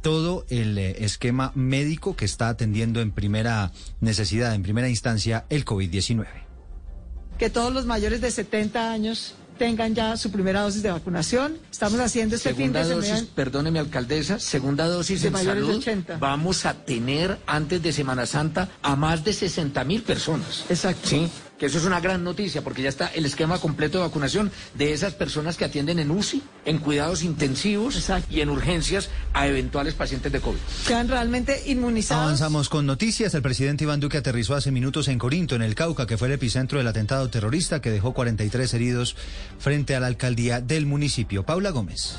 todo el eh, esquema médico que está atendiendo en primera necesidad, en primera instancia, el COVID-19
que todos los mayores de 70 años tengan ya su primera dosis de vacunación. Estamos haciendo este
segunda
fin de
dosis,
semana.
Perdóneme, alcaldesa, segunda dosis
De
en
de
salud.
80.
Vamos a tener antes de Semana Santa a más de 60 mil personas.
Exacto.
Sí, que eso es una gran noticia porque ya está el esquema completo de vacunación de esas personas que atienden en UCI, en cuidados intensivos y en urgencias a eventuales pacientes de COVID.
Quedan realmente inmunizados.
Avanzamos con noticias. El presidente Iván Duque aterrizó hace minutos en Corinto, en el Cauca, que fue el epicentro del atentado terrorista que dejó 43 heridos frente a la alcaldía del municipio. Paula Gómez.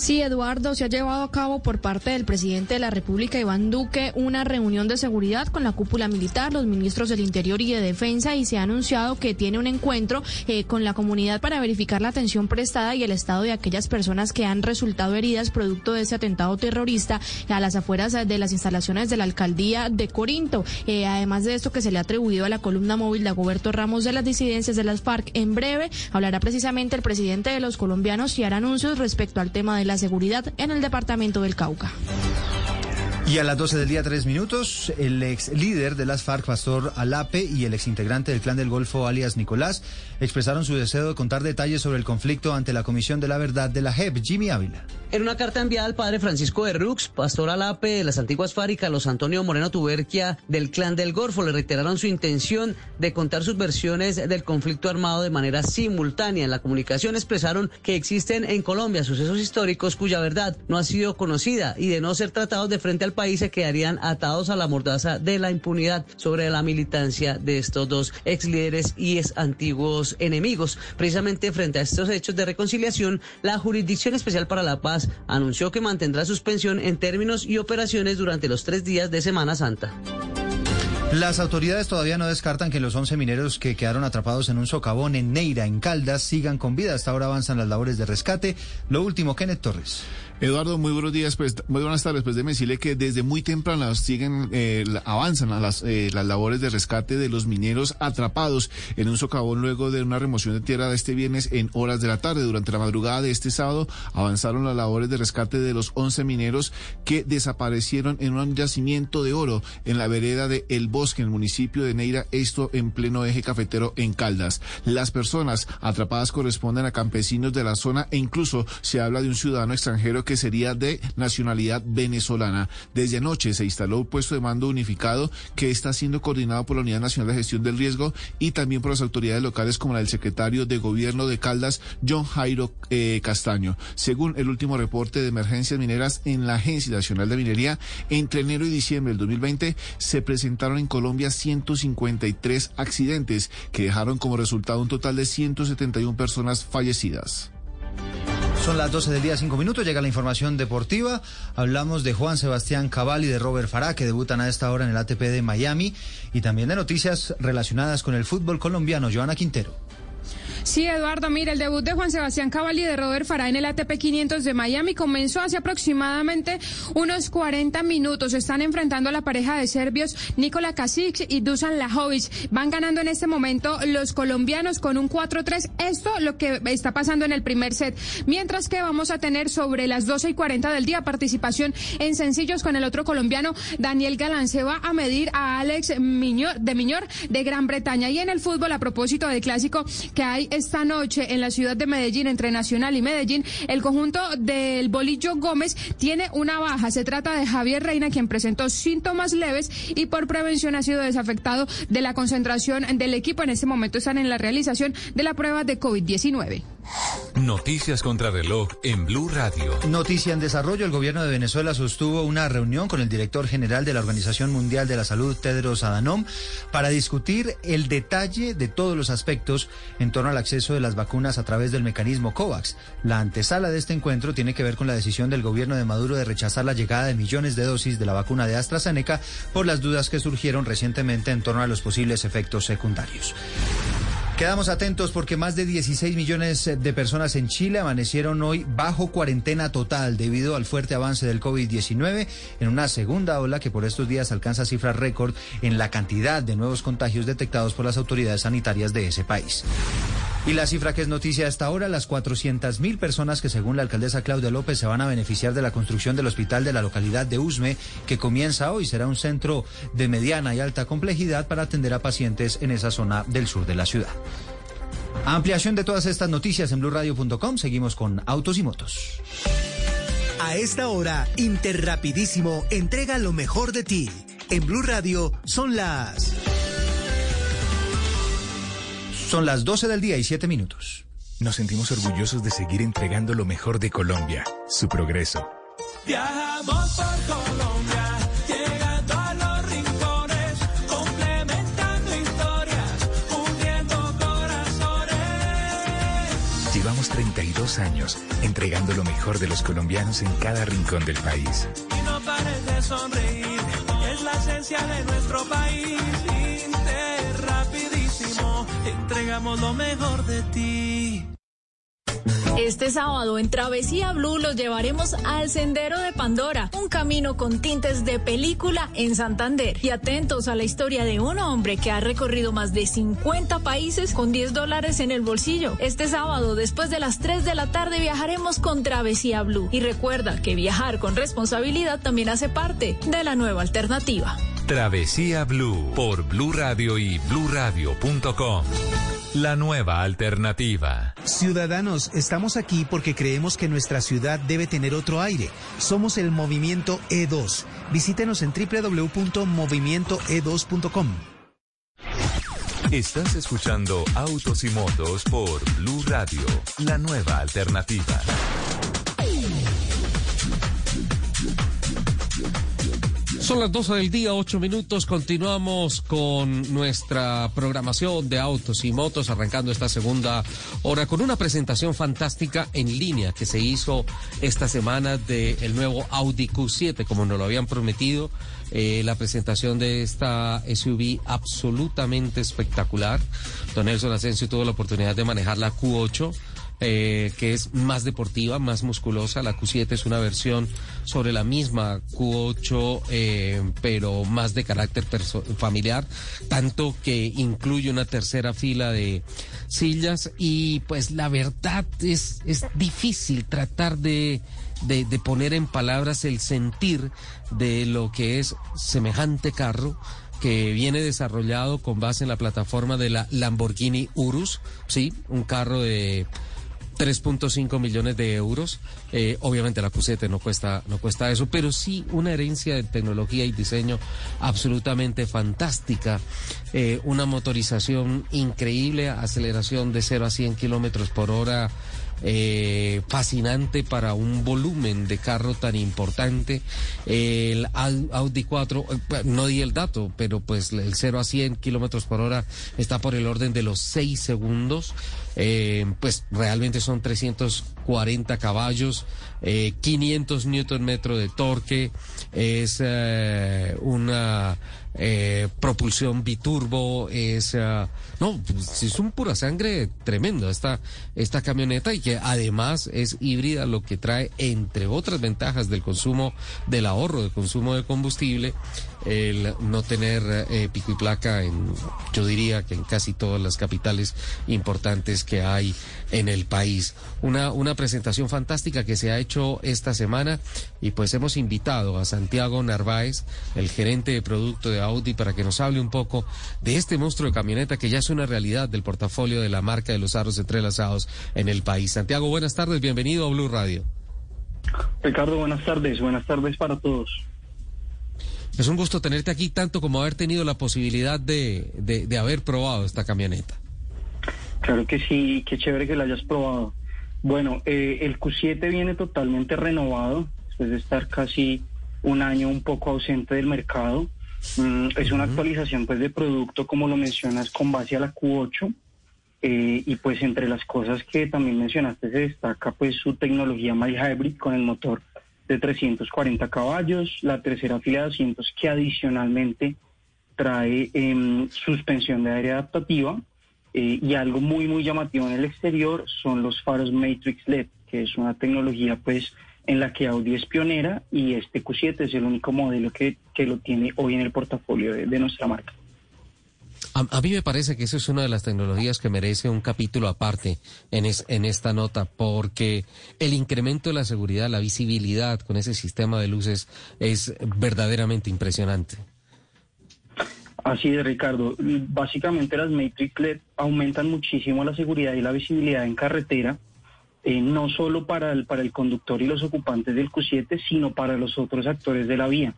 Sí, Eduardo, se ha llevado a cabo por parte del presidente de la República, Iván Duque, una reunión de seguridad con la cúpula militar, los ministros del Interior y de Defensa, y se ha anunciado que tiene un encuentro eh, con la comunidad para verificar la atención prestada y el estado de aquellas personas que han resultado heridas producto de ese atentado terrorista a las afueras de las instalaciones de la alcaldía de Corinto. Eh, además de esto que se le ha atribuido a la columna móvil de Agoberto Ramos de las disidencias de las FARC, en breve hablará precisamente el presidente de los colombianos y hará anuncios respecto al tema de la seguridad en el departamento del Cauca.
Y a las 12 del día, tres minutos, el ex líder de las FARC, Pastor Alape, y el ex integrante del Clan del Golfo, alias Nicolás, expresaron su deseo de contar detalles sobre el conflicto ante la Comisión de la Verdad de la JEP, Jimmy Ávila.
En una carta enviada al padre Francisco de Rux, pastor Alape de las antiguas FARC y Carlos Antonio Moreno Tuberquia del Clan del Golfo le reiteraron su intención de contar sus versiones del conflicto armado de manera simultánea. En la comunicación expresaron que existen en Colombia sucesos históricos cuya verdad no ha sido conocida y de no ser tratados de frente al país se quedarían atados a la mordaza de la impunidad sobre la militancia de estos dos ex líderes y ex antiguos enemigos. Precisamente frente a estos hechos de reconciliación, la Jurisdicción Especial para la Paz anunció que mantendrá suspensión en términos y operaciones durante los tres días de Semana Santa.
Las autoridades todavía no descartan que los 11 mineros que quedaron atrapados en un socavón en Neira, en Caldas, sigan con vida. Hasta ahora avanzan las labores de rescate. Lo último, Kenneth Torres.
Eduardo, muy buenos días, pues muy buenas tardes. Pues déjeme decirle que desde muy temprano siguen, eh, avanzan a las, eh, las labores de rescate de los mineros atrapados en un socavón luego de una remoción de tierra de este viernes en horas de la tarde. Durante la madrugada de este sábado avanzaron las labores de rescate de los 11 mineros que desaparecieron en un yacimiento de oro en la vereda de El Bosque, en el municipio de Neira, esto en pleno eje cafetero en Caldas. Las personas atrapadas corresponden a campesinos de la zona e incluso se habla de un ciudadano extranjero que sería de nacionalidad venezolana. Desde anoche se instaló un puesto de mando unificado que está siendo coordinado por la Unidad Nacional de Gestión del Riesgo y también por las autoridades locales como la del secretario de Gobierno de Caldas, John Jairo eh, Castaño. Según el último reporte de emergencias mineras en la Agencia Nacional de Minería, entre enero y diciembre del 2020 se presentaron en Colombia 153 accidentes que dejaron como resultado un total de 171 personas fallecidas.
Son las 12 del día, 5 minutos. Llega la información deportiva. Hablamos de Juan Sebastián Cabal y de Robert Farah, que debutan a esta hora en el ATP de Miami. Y también de noticias relacionadas con el fútbol colombiano. Joana Quintero.
Sí, Eduardo, mira, el debut de Juan Sebastián Cavalli y de Robert Farah en el ATP 500 de Miami comenzó hace aproximadamente unos 40 minutos. Están enfrentando a la pareja de serbios Nikola Kasic y Dusan Lajovic. Van ganando en este momento los colombianos con un 4-3. Esto lo que está pasando en el primer set. Mientras que vamos a tener sobre las 12 y 40 del día participación en sencillos con el otro colombiano Daniel Galán. Se va a medir a Alex Miñor, de Miñor de Gran Bretaña. Y en el fútbol, a propósito del clásico hay esta noche en la ciudad de Medellín, entre Nacional y Medellín, el conjunto del Bolillo Gómez tiene una baja. Se trata de Javier Reina, quien presentó síntomas leves y por prevención ha sido desafectado de la concentración del equipo. En este momento están en la realización de la prueba de COVID-19.
Noticias contra reloj en Blue Radio.
Noticia en desarrollo. El gobierno de Venezuela sostuvo una reunión con el director general de la Organización Mundial de la Salud, Tedros Adhanom, para discutir el detalle de todos los aspectos en torno al acceso de las vacunas a través del mecanismo COVAX. La antesala de este encuentro tiene que ver con la decisión del gobierno de Maduro de rechazar la llegada de millones de dosis de la vacuna de AstraZeneca por las dudas que surgieron recientemente en torno a los posibles efectos secundarios. Quedamos atentos porque más de 16 millones de personas en Chile amanecieron hoy bajo cuarentena total debido al fuerte avance del COVID-19 en una segunda ola que por estos días alcanza cifras récord en la cantidad de nuevos contagios detectados por las autoridades sanitarias de ese país. Y la cifra que es noticia hasta ahora, las 400 mil personas que según la alcaldesa Claudia López se van a beneficiar de la construcción del hospital de la localidad de Usme, que comienza hoy, será un centro de mediana y alta complejidad para atender a pacientes en esa zona del sur de la ciudad. Ampliación de todas estas noticias en blurradio.com. Seguimos con Autos y Motos.
A esta hora, Interrapidísimo entrega lo mejor de ti. En Blue Radio son las...
Son las 12 del día y 7 minutos.
Nos sentimos orgullosos de seguir entregando lo mejor de Colombia, su progreso.
Viajamos por Colombia, llegando a los rincones, complementando historias, uniendo corazones.
Llevamos 32 años entregando lo mejor de los colombianos en cada rincón del país.
Y no pares de sonreír, es la esencia de nuestro país. Entregamos lo mejor de ti.
Este sábado en Travesía Blue los llevaremos al Sendero de Pandora, un camino con tintes de película en Santander. Y atentos a la historia de un hombre que ha recorrido más de 50 países con 10 dólares en el bolsillo. Este sábado, después de las 3 de la tarde, viajaremos con Travesía Blue. Y recuerda que viajar con responsabilidad también hace parte de la nueva alternativa.
Travesía Blue por Blue Radio y bluradio.com. La nueva alternativa.
Ciudadanos, estamos aquí porque creemos que nuestra ciudad debe tener otro aire. Somos el movimiento E2. Visítenos en www.movimientoe2.com.
Estás escuchando Autos y Motos por Blue Radio, la nueva alternativa.
Son las 12 del día, 8 minutos. Continuamos con nuestra programación de autos y motos, arrancando esta segunda hora con una presentación fantástica en línea que se hizo esta semana del nuevo Audi Q7, como nos lo habían prometido. Eh, la presentación de esta SUV absolutamente espectacular. Don Nelson Asensio tuvo la oportunidad de manejar la Q8 eh, que es más deportiva, más musculosa. La Q7 es una versión sobre la misma Q8, eh, pero más de carácter familiar, tanto que incluye una tercera fila de sillas y pues la verdad es, es difícil tratar de, de, de poner en palabras el sentir de lo que es semejante carro que viene desarrollado con base en la plataforma de la Lamborghini Urus, sí, un carro de 3.5 millones de euros. Eh, obviamente la Q7 no cuesta, no cuesta eso, pero sí una herencia de tecnología y diseño absolutamente fantástica. Eh, una motorización increíble, aceleración de 0 a 100 kilómetros por hora eh, fascinante para un volumen de carro tan importante. El Audi 4, eh, no di el dato, pero pues el 0 a 100 kilómetros por hora está por el orden de los 6 segundos. Eh, pues realmente son 340 caballos, eh, 500 newton metro de torque, es eh, una eh, propulsión biturbo, es, uh, no, pues, es un pura sangre tremendo esta, esta camioneta y que además es híbrida, lo que trae, entre otras ventajas del consumo, del ahorro de consumo de combustible, el no tener eh, pico y placa en, yo diría que en casi todas las capitales importantes que hay en el país. Una, una presentación fantástica que se ha hecho esta semana y pues hemos invitado a Santiago Narváez, el gerente de producto de Audi, para que nos hable un poco de este monstruo de camioneta que ya es una realidad del portafolio de la marca de los aros entrelazados en el país. Santiago, buenas tardes, bienvenido a Blue Radio.
Ricardo, buenas tardes, buenas tardes para todos.
Es un gusto tenerte aquí, tanto como haber tenido la posibilidad de, de, de haber probado esta camioneta.
Claro que sí, qué chévere que la hayas probado. Bueno, eh, el Q7 viene totalmente renovado, después de estar casi un año un poco ausente del mercado. Mm, es una actualización pues de producto, como lo mencionas, con base a la Q8. Eh, y pues entre las cosas que también mencionaste se destaca pues su tecnología My Hybrid con el motor de 340 caballos, la tercera fila de asientos que adicionalmente trae em, suspensión de aire adaptativa eh, y algo muy muy llamativo en el exterior son los faros Matrix LED, que es una tecnología pues en la que Audi es pionera y este Q7 es el único modelo que, que lo tiene hoy en el portafolio de, de nuestra marca.
A, mí me parece que eso es una de las tecnologías que merece un capítulo aparte en, es, en esta nota, porque el incremento de la seguridad, la visibilidad con ese sistema de luces es verdaderamente impresionante.
Así es, Ricardo. Básicamente las Matrix LED aumentan muchísimo la seguridad y la visibilidad en carretera, eh, no solo para el, para el conductor y los ocupantes del Q7, sino para los otros actores de la vía.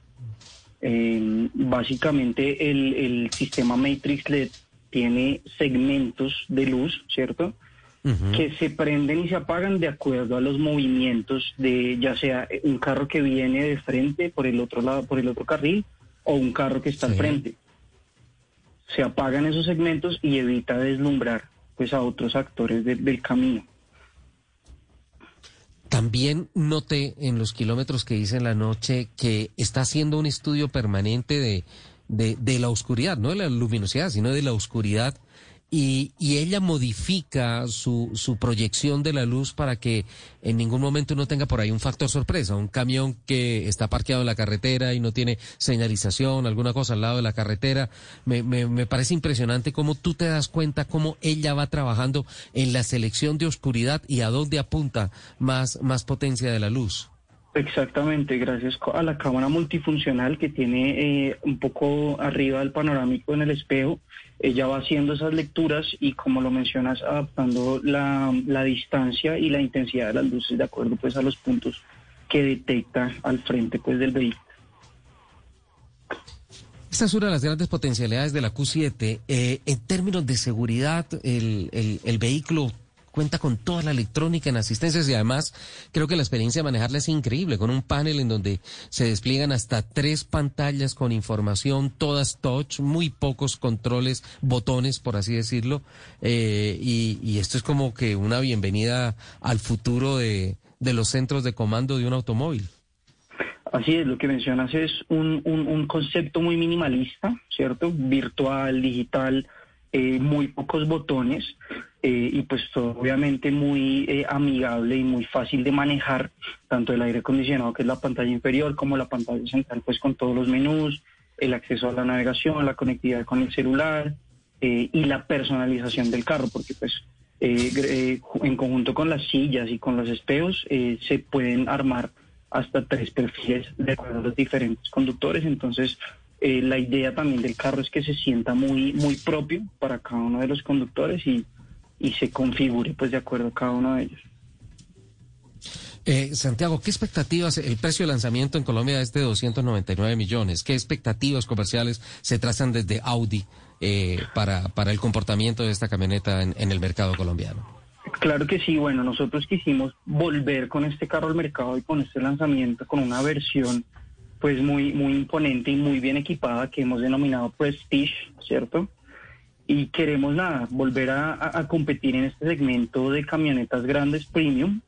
Eh, básicamente el, el, sistema Matrix LED tiene segmentos de luz, ¿cierto? Uh -huh. Que se prenden y se apagan de acuerdo a los movimientos de ya sea un carro que viene de frente por el otro lado, por el otro carril, o un carro que está sí. al frente. Se apagan esos segmentos y evita deslumbrar pues a otros actores de, del camino.
También noté en los kilómetros que hice en la noche que está haciendo un estudio permanente de, de, de la oscuridad, no de la luminosidad, sino de la oscuridad. Y, y, ella modifica su, su proyección de la luz para que en ningún momento no tenga por ahí un factor sorpresa, un camión que está parqueado en la carretera y no tiene señalización, alguna cosa al lado de la carretera. Me, me, me parece impresionante cómo tú te das cuenta cómo ella va trabajando en la selección de oscuridad y a dónde apunta más, potencia de la luz.
Exactamente, gracias a la cámara multifuncional que tiene eh, un poco arriba del panorámico en el espejo, ella va haciendo esas lecturas y como lo mencionas, adaptando la, la distancia y la intensidad de las luces de acuerdo pues a los puntos que detecta al frente pues del vehículo.
Esta es una de las grandes potencialidades de la Q7. Eh, en términos de seguridad, el, el, el vehículo cuenta con toda la electrónica en asistencias y además creo que la experiencia de manejarla es increíble, con un panel en donde se despliegan hasta tres pantallas con información, todas touch, muy pocos controles, botones, por así decirlo, eh, y, y esto es como que una bienvenida al futuro de, de los centros de comando de un automóvil.
Así es, lo que mencionas es un, un, concepto muy minimalista, ¿cierto? Virtual, digital, eh, muy pocos botones eh, y pues obviamente muy eh, amigable y muy fácil de manejar, tanto el aire acondicionado que es la pantalla inferior como la pantalla central pues con todos los menús, el acceso a la navegación, la conectividad con el celular y la personalización del carro, porque pues en conjunto con las sillas y con los espejos se pueden armar hasta tres perfiles de los diferentes conductores. Entonces, eh, la idea también del carro es que se sienta muy, muy propio para cada uno de los conductores y, y se configure pues de acuerdo a cada uno de ellos.
Eh, Santiago, ¿qué expectativas? El precio de lanzamiento en Colombia es de 299 millones. ¿Qué expectativas comerciales se trazan desde Audi eh, para, para el comportamiento de esta camioneta en el mercado colombiano?
Claro que sí, bueno, nosotros quisimos volver con este carro al mercado y con este lanzamiento, con una versión pues muy, muy imponente y muy bien equipada que hemos denominado Prestige, ¿cierto? Y queremos nada, volver a, competir en este segmento de camionetas grandes premium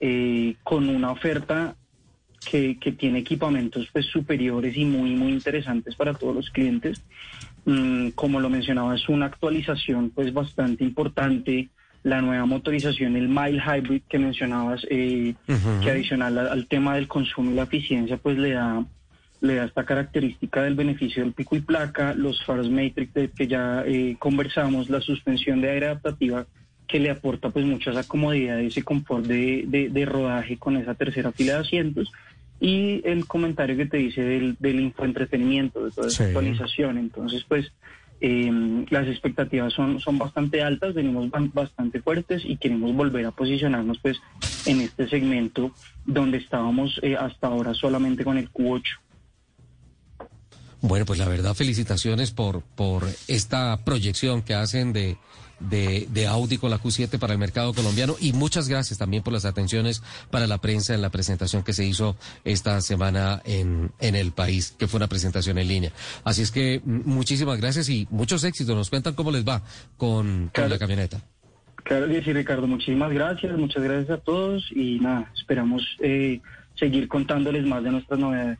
eh, con una oferta que, que, tiene equipamientos pues superiores y muy, muy interesantes para todos los clientes. Mm, como lo mencionaba, es una actualización pues bastante importante la nueva motorización, el Mile Hybrid que mencionabas, eh, que adicional al, tema del consumo y la eficiencia, pues le da le da esta característica del beneficio del pico y placa, los faros Matrix de que ya eh, conversamos, la suspensión de aire adaptativa que le aporta pues mucha esa comodidad, ese confort de, de, rodaje con esa tercera fila de asientos y el comentario que te dice del, del infoentretenimiento, de toda esa actualización. Entonces pues eh, las expectativas son, son bastante altas, venimos bastante fuertes y queremos volver a posicionarnos pues en este segmento donde estábamos eh, hasta ahora solamente con el Q8.
Bueno, pues la verdad felicitaciones por, por esta proyección que hacen de, de, de, Audi con la Q7 para el mercado colombiano y muchas gracias también por las atenciones para la prensa en la presentación que se hizo esta semana en, en el país, que fue una presentación en línea. Así es que muchísimas gracias y muchos éxitos. Nos cuentan cómo les va con, con la camioneta.
Claro que sí, Ricardo. Muchísimas gracias. Muchas gracias a todos y nada, esperamos eh, seguir contándoles más de nuestras novedades.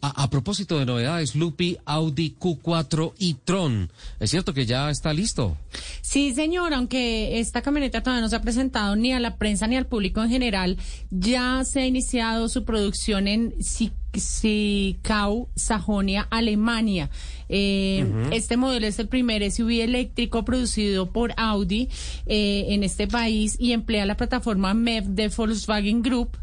A, propósito de novedades, Lupi, Audi Q4 y Tron. ¿Es cierto que ya está listo?
Sí, señor, aunque esta camioneta todavía no se ha presentado ni a la prensa ni al público en general, ya se ha iniciado su producción en Sikau, Sajonia, Alemania. Eh, este modelo es el primer SUV eléctrico producido por Audi eh, en este país y emplea la plataforma MEV de Volkswagen Group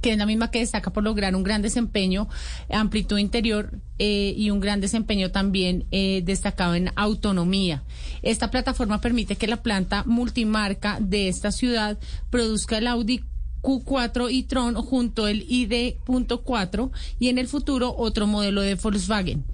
que es la misma que destaca por lograr un gran desempeño, amplitud interior eh, y un gran desempeño también eh, destacado en autonomía. Esta plataforma permite que la planta multimarca de esta ciudad produzca el Audi Q4 y Tron junto al ID.4 y en el futuro otro modelo de Volkswagen.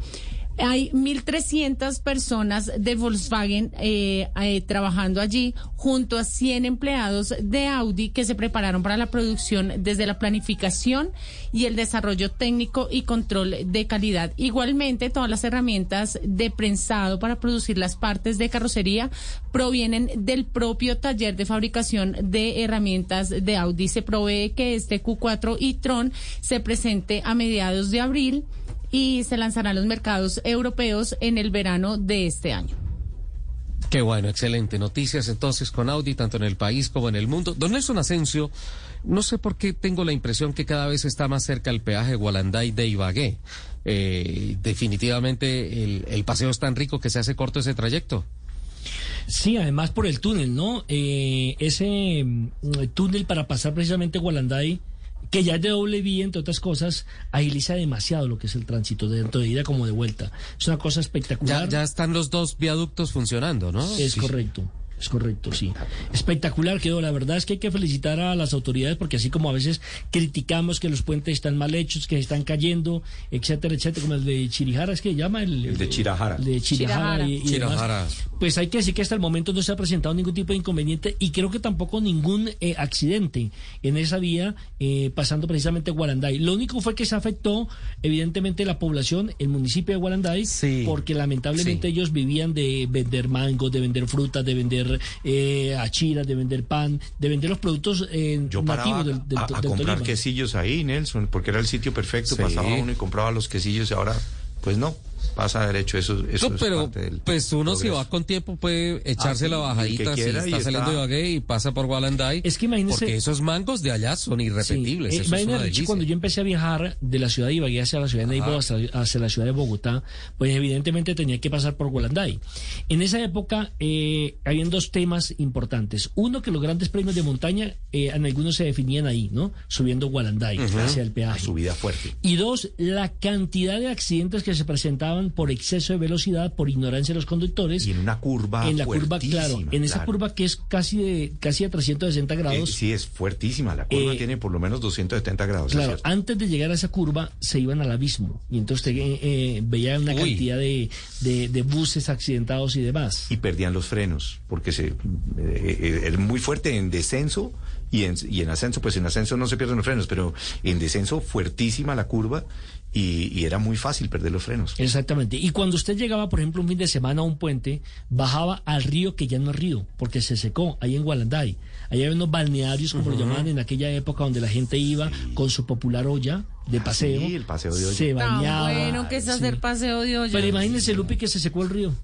Hay 1.300 personas de Volkswagen eh, eh, trabajando allí junto a 100 empleados de Audi que se prepararon para la producción desde la planificación y el desarrollo técnico y control de calidad. Igualmente, todas las herramientas de prensado para producir las partes de carrocería provienen del propio taller de fabricación de herramientas de Audi. Se provee que este Q4 y Tron se presente a mediados de abril y se lanzará a los mercados europeos en el verano de este año.
Qué bueno, excelente. Noticias entonces con Audi, tanto en el país como en el mundo. Don Nelson Asensio, no sé por qué tengo la impresión que cada vez está más cerca el peaje Gualanday de Ibagué. Eh, definitivamente el, paseo es tan rico que se hace corto ese trayecto.
Sí, además por el túnel, ¿no? Eh, ese mm, túnel para pasar precisamente Gualanday que ya es de doble vía, entre otras cosas, agiliza demasiado lo que es el tránsito, de dentro de ida como de vuelta. Es una cosa espectacular.
Ya, están los dos viaductos funcionando, ¿no?
Es correcto. Es correcto, sí. Espectacular quedó. La verdad es que hay que felicitar a las autoridades porque así como a veces criticamos que los puentes están mal hechos, que están cayendo, etcétera, etcétera, como el de Chirijara, ¿es que llama? El,
El de Chirajara.
el de Chirajara. y- y
Chirajara.
demás. Pues hay que decir que hasta el momento no se ha presentado ningún tipo de inconveniente y creo que tampoco ningún eh, accidente en esa vía eh, pasando precisamente Guaranday. Lo único fue que se afectó evidentemente la población, el municipio de Guaranday, porque lamentablemente ellos vivían de vender mangos, de vender frutas, de vender eh, achiras, de vender pan, de vender los productos eh,
Yo paraba
nativos del, del-
a, a
del
comprar
Tolima.
quesillos ahí, Nelson, porque era el sitio perfecto.
Sí.
Pasaba uno y compraba los quesillos y ahora, pues no, pasa derecho. Eso, eso
No,
es
pero
parte del
pues uno si
progreso.
va con tiempo puede echarse
Ah,
la bajadita si está
y está-
saliendo de Ibagué y pasa por Gualanday.
Es que imagínese-
Porque esos mangos de allá son irrepetibles.
Sí. Eh,
eso es
imagínate,
una
Richie,
delicia.
cuando yo empecé a viajar de la ciudad de Ibagué hacia la ciudad de Neiva, hacia, hacia la ciudad de Bogotá, pues evidentemente tenía que pasar por Gualanday. En esa época eh, habían dos temas importantes. Uno, que los grandes premios de montaña eh, en algunos se definían ahí, ¿no? Subiendo Gualanday
Ujú.
hacia el peaje.
Subida fuerte.
Y dos, la cantidad de accidentes que se presentaban por exceso de velocidad, por ignorancia de los conductores.
Y en una curva
En la curva, claro, en esa curva que es casi de casi a 360
Eh,
grados.
sí, es fuertísima. La curva
Eh,
tiene por lo menos 270 grados. es
Claro, antes de llegar a esa curva se iban al abismo y entonces eh, eh, veía una
Uy.
cantidad de, de- de buses accidentados y demás.
y perdían los frenos porque se eh, eh, era muy fuerte en descenso y en, y en ascenso pues en ascenso no se pierden los frenos pero en descenso fuertísima la curva y, y era muy fácil perder los frenos
Exactamente. Y cuando usted llegaba, por ejemplo, un fin de semana a un puente, bajaba al río que ya no es río, porque se secó, ahí en Gualanday. Ahí había unos balnearios, como lo llamaban en aquella época, donde la gente iba con su popular olla de paseo.
sí, el paseo de olla.
Se bañaba.
bueno que es
sí.
hacer paseo de olla.
Pero imagínese, Lupi, que se secó el río.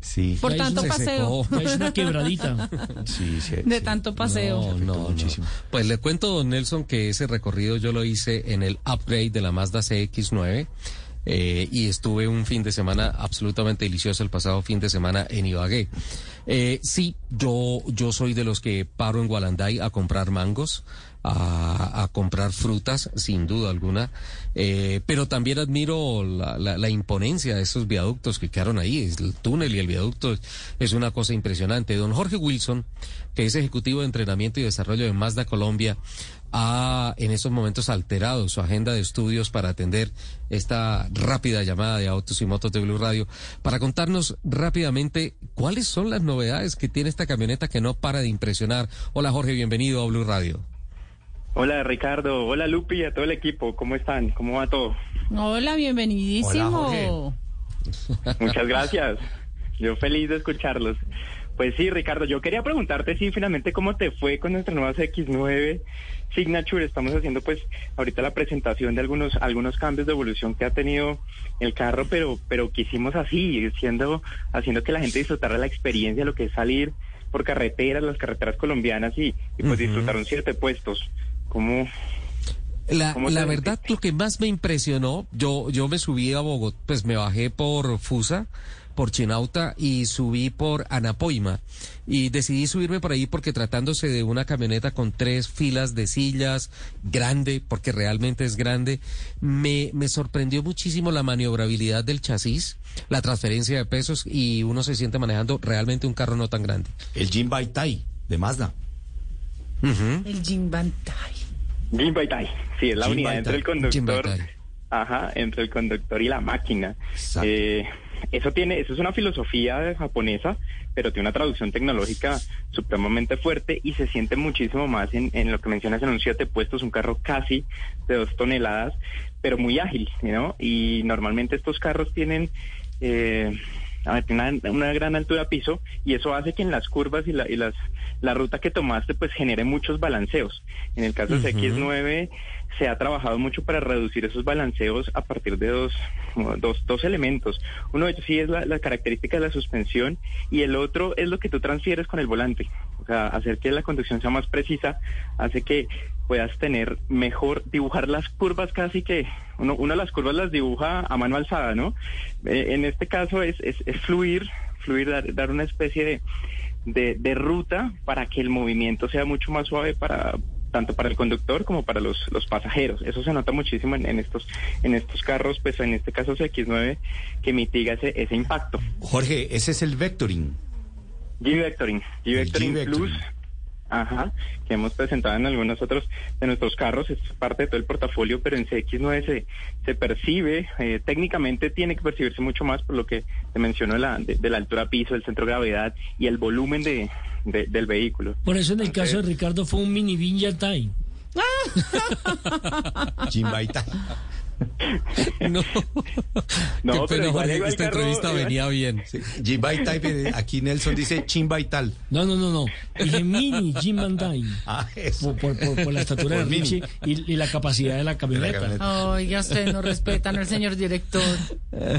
sí
Por
Ya
tanto
hizo-
paseo.
Ya hizo una quebradita.
sí, sí,
De tanto paseo.
No, no, no. Pues le cuento, don Nelson, que ese recorrido yo lo hice en el upgrade de la Mazda CX9. eh, y estuve un fin de semana absolutamente delicioso el pasado fin de semana en Ibagué. Eh, sí, yo, yo soy de los que paro en Gualanday a comprar mangos, a, comprar frutas, sin duda alguna, eh, pero también admiro la, la- la imponencia de esos viaductos que quedaron ahí. El túnel y el viaducto es- es una cosa impresionante. Don Jorge Wilson, que es ejecutivo de entrenamiento y desarrollo de Mazda Colombia, ha en estos momentos alterado su agenda de estudios para atender esta rápida llamada de autos y motos de Blue Radio para contarnos rápidamente cuáles son las novedades que tiene esta camioneta que no para de impresionar. Hola Jorge, bienvenido a Blue Radio.
Hola Ricardo, hola Lupi y a todo el equipo, ¿cómo están? ¿Cómo va todo?
Hola, bienvenidísimo.
Hola, Muchas gracias, yo feliz de escucharlos. Pues sí, Ricardo, yo quería preguntarte si finalmente cómo te fue con nuestra nueva X9 Signature. Estamos haciendo pues ahorita la presentación de algunos algunos cambios de evolución que ha tenido el carro, pero pero que hicimos así, siendo haciendo que la gente disfrutara la experiencia, lo que es salir por carreteras, las carreteras colombianas y, y pues disfrutar un siete puestos. ¿Cómo,
La,
¿Cómo
la verdad, lo que más me impresionó, yo, yo me subí a Bogotá, pues me bajé por Fusa, por Chinauta y subí por Anapoima. Y decidí subirme por ahí porque tratándose de una camioneta con tres filas de sillas, grande, porque realmente es grande, me, me sorprendió muchísimo la maniobrabilidad del chasis, la transferencia de pesos y uno se siente manejando realmente un carro no tan grande.
el Jim Tai de Mazda
El. Jim
Baitai, sí, es la
Jim
unidad entre el conductor, ajá, entre el conductor y la máquina. Eh, eso tiene, eso es una filosofía japonesa, pero tiene una traducción tecnológica supremamente fuerte y se siente muchísimo más en, en lo que mencionas en un siete puestos, un carro casi de dos toneladas, pero muy ágil, ¿no? Y normalmente estos carros tienen eh, una, una gran altura piso y eso hace que en las curvas y, la, y las, la ruta que tomaste pues genere muchos balanceos. En el caso de
Ujú.
X9 se ha trabajado mucho para reducir esos balanceos a partir de dos, dos, dos elementos. Uno de ellos sí es la, la característica de la suspensión y el otro es lo que tú transfieres con el volante. O sea, hacer que la conducción sea más precisa hace que puedas tener mejor, dibujar las curvas casi que, uno, uno las curvas las dibuja a mano alzada, ¿no? Eh, en este caso es, es, es fluir, fluir, dar, dar una especie de, de, de ruta para que el movimiento sea mucho más suave para tanto para el conductor como para los, los pasajeros. Eso se nota muchísimo en, en estos en estos carros, pues en este caso CX9, que mitiga ese, ese impacto.
Jorge ese es el vectoring
G-Vectoring, G-Vectoring
G-Vectoring.
Plus, ajá, que hemos presentado en algunos otros de nuestros carros, es parte de todo el portafolio, pero en CX9 se, se percibe, eh, técnicamente tiene que percibirse mucho más por lo que te menciono de la, de, de la altura piso, el centro de gravedad y el volumen de, de- del vehículo.
Por eso en el caso de Ricardo fue un mini Vinja Time.
Chimbaita.
No,
No, pero igual
esta
carro,
entrevista venía bien.
Chimbaita, eh, aquí Nelson dice chimbaital.
No, no, no, no. Dije mini Jim Van Dyne.
Ah, eso.
Por, por- por- por la estatura
Por
de. Richie y, y la capacidad de la camioneta.
Oiga, ustedes no respetan al señor director.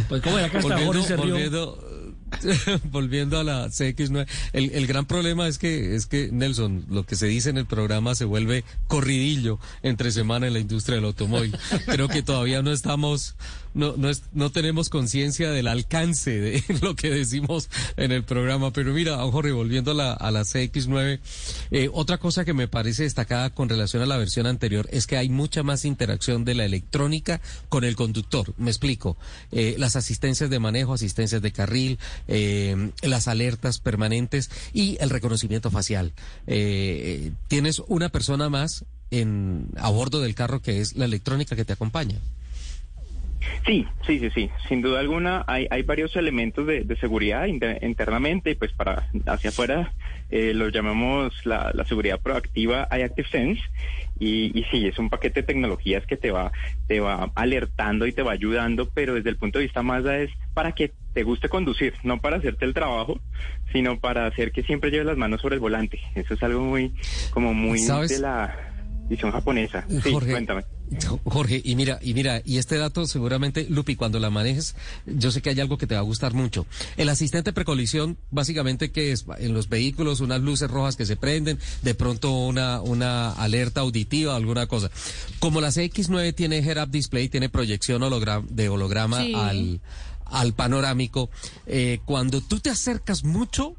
Pues como era que hasta Jorge se rió.
volviendo, volviendo a la CX9, el, el gran problema es que es que Nelson, lo que se dice en el programa se vuelve corridillo entre semana en la industria del automóvil. Creo que todavía no estamos, no, no, es- no tenemos conciencia del alcance de lo que decimos en el programa. Pero mira, Jorge, volviendo a la, a la CX9, eh, otra cosa que me parece destacada con relación a la versión anterior es que hay mucha más interacción de la electrónica con el conductor. Me explico. Eh, las asistencias de manejo, asistencias de carril, eh, las alertas permanentes y el reconocimiento facial. Eh, tienes una persona más en a bordo del carro que es la electrónica que te acompaña.
Sí, sí, sí, sí. Sin duda alguna hay, hay varios elementos de, de seguridad inter- internamente y pues para hacia afuera eh, lo llamamos la, la seguridad proactiva iActive Sense y, y sí, es un paquete de tecnologías que te va, te va alertando y te va ayudando, pero desde el punto de vista Mazda es para que te guste conducir, no para hacerte el trabajo, sino para hacer que siempre lleves las manos sobre el volante. Eso es algo muy, como muy
¿Sabes?
de la visión japonesa. Sí,
Jorge,
cuéntame.
Jorge, y mira, y mira, y este dato seguramente, Lupi, cuando la manejes, yo sé que hay algo que te va a gustar mucho. El asistente precolisión, básicamente, que es en los vehículos unas luces rojas que se prenden, de pronto una, una alerta auditiva, alguna cosa. Como la CX9 tiene head-up display, tiene proyección hologra- de holograma
Sí.
al, al panorámico, eh, cuando tú te acercas mucho,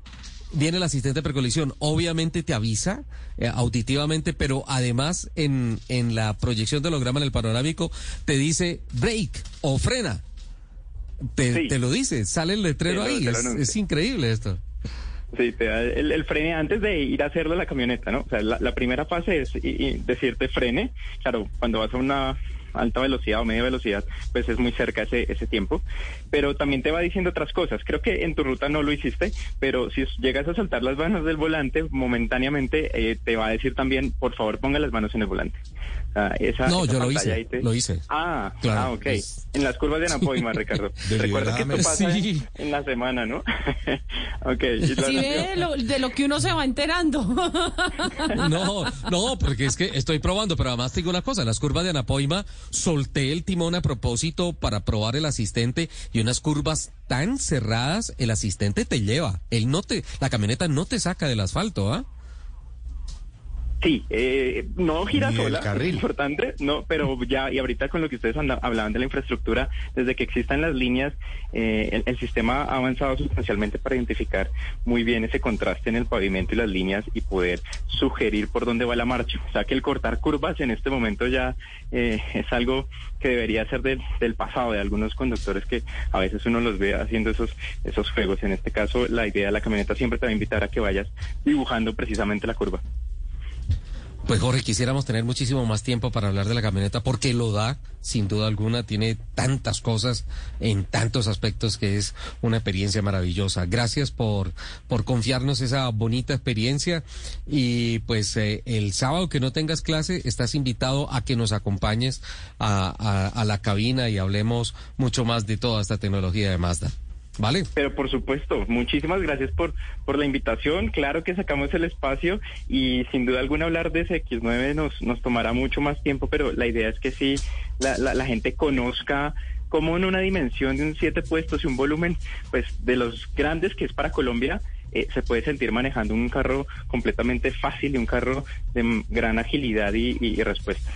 viene el asistente de precolisión. Obviamente te avisa eh, auditivamente, pero además en, en la proyección de holograma en el panorámico te dice break o frena. Te,
Sí.
te lo dice, sale el letrero ahí. es, increíble esto.
Sí, te da el, el frene antes de ir a hacerlo a la camioneta, ¿no? O sea, la, la primera fase es y- y decirte frene. Claro, cuando vas a una alta velocidad o media velocidad, pues es muy cerca ese, ese tiempo. Pero también te va diciendo otras cosas. Creo que en tu ruta no lo hiciste, pero si llegas a soltar las manos del volante, momentáneamente eh, te va a decir también, por favor, ponga las manos en el volante. Esa-
No,
esa
yo lo hice,
te-
lo hice.
Ah,
Claro,
ah, ok.
es-
En las curvas de Anapoima, Ricardo. Recuerda que esto pasa en-
Sí.
en, la semana, ¿no? ok.
ve de lo, de lo que uno se va enterando.
No, no, porque es que estoy probando, pero además te digo una cosa, en las curvas de Anapoima solté el timón a propósito para probar el asistente y unas curvas tan cerradas, el asistente te lleva, él no te, la camioneta no te saca del asfalto, ¿ah?
Sí, eh, no gira sola, es importante, no, pero ya, y ahorita con lo que ustedes anda- hablaban de la infraestructura, desde que existan las líneas, eh, el, el sistema ha avanzado sustancialmente para identificar muy bien ese contraste en el pavimento y las líneas y poder sugerir por dónde va la marcha. O sea que el cortar curvas en este momento ya eh, es algo que debería ser del, del pasado de algunos conductores que a veces uno los ve haciendo esos, esos juegos. En este caso, la idea de la camioneta siempre te va a invitar a que vayas dibujando precisamente la curva.
Pues Jorge, quisiéramos tener muchísimo más tiempo para hablar de la camioneta porque lo da, sin duda alguna, tiene tantas cosas en tantos aspectos que es una experiencia maravillosa. Gracias por, por confiarnos esa bonita experiencia y pues eh, el sábado que no tengas clase estás invitado a que nos acompañes a, a, a la cabina y hablemos mucho más de toda esta tecnología de Mazda. ¿Vale?
Pero por supuesto, muchísimas gracias por, por la invitación. Claro que sacamos el espacio y sin duda alguna hablar de CX9 nos, nos tomará mucho más tiempo, pero la idea es que sí, la, gente conozca cómo en una dimensión de un siete puestos y un volumen, pues de los grandes que es para Colombia, eh, se puede sentir manejando un carro completamente fácil y un carro de gran agilidad y respuesta.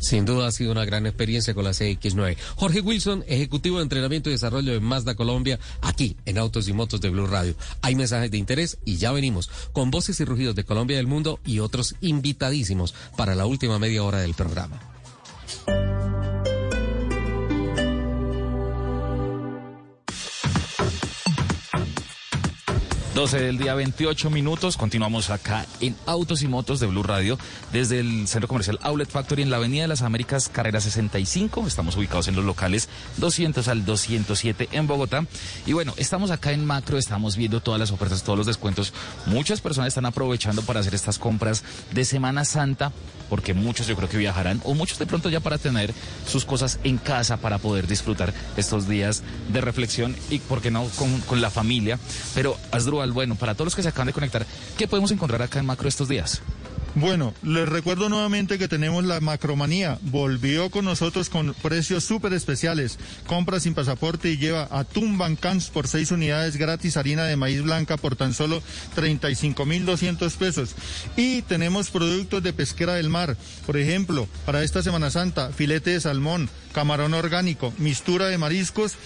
Sin duda ha sido una gran experiencia con la CX9. Jorge Wilson, ejecutivo de entrenamiento y desarrollo de Mazda Colombia, aquí en Autos y Motos de Blue Radio. Hay mensajes de interés y ya venimos con voces y rugidos de Colombia del mundo y otros invitadísimos para la última media hora del programa.
12 del día, 28 minutos. Continuamos acá en Autos y Motos de Blue Radio desde el Centro Comercial Outlet Factory en la Avenida de las Américas, carrera 65. Estamos ubicados en los locales 200 al 207 en Bogotá. Y bueno, estamos acá en Macro, estamos viendo todas las ofertas, todos los descuentos. Muchas personas están aprovechando para hacer estas compras de Semana Santa porque muchos yo creo que viajarán o muchos de pronto ya para tener sus cosas en casa para poder disfrutar estos días de reflexión y, ¿por qué no?, con, con la familia. Pero, Asdrúbal, bueno, para todos los que se acaban de conectar, ¿qué podemos encontrar acá en Macro estos días?
Bueno, les recuerdo nuevamente que tenemos la macromanía. Volvió con nosotros con precios súper especiales. Compra sin pasaporte y lleva atún Bancans por seis unidades gratis, harina de maíz blanca por tan solo 35.200 pesos. Y tenemos productos de pesquera del mar. Por ejemplo, para esta Semana Santa, filete de salmón, camarón orgánico, mistura de mariscos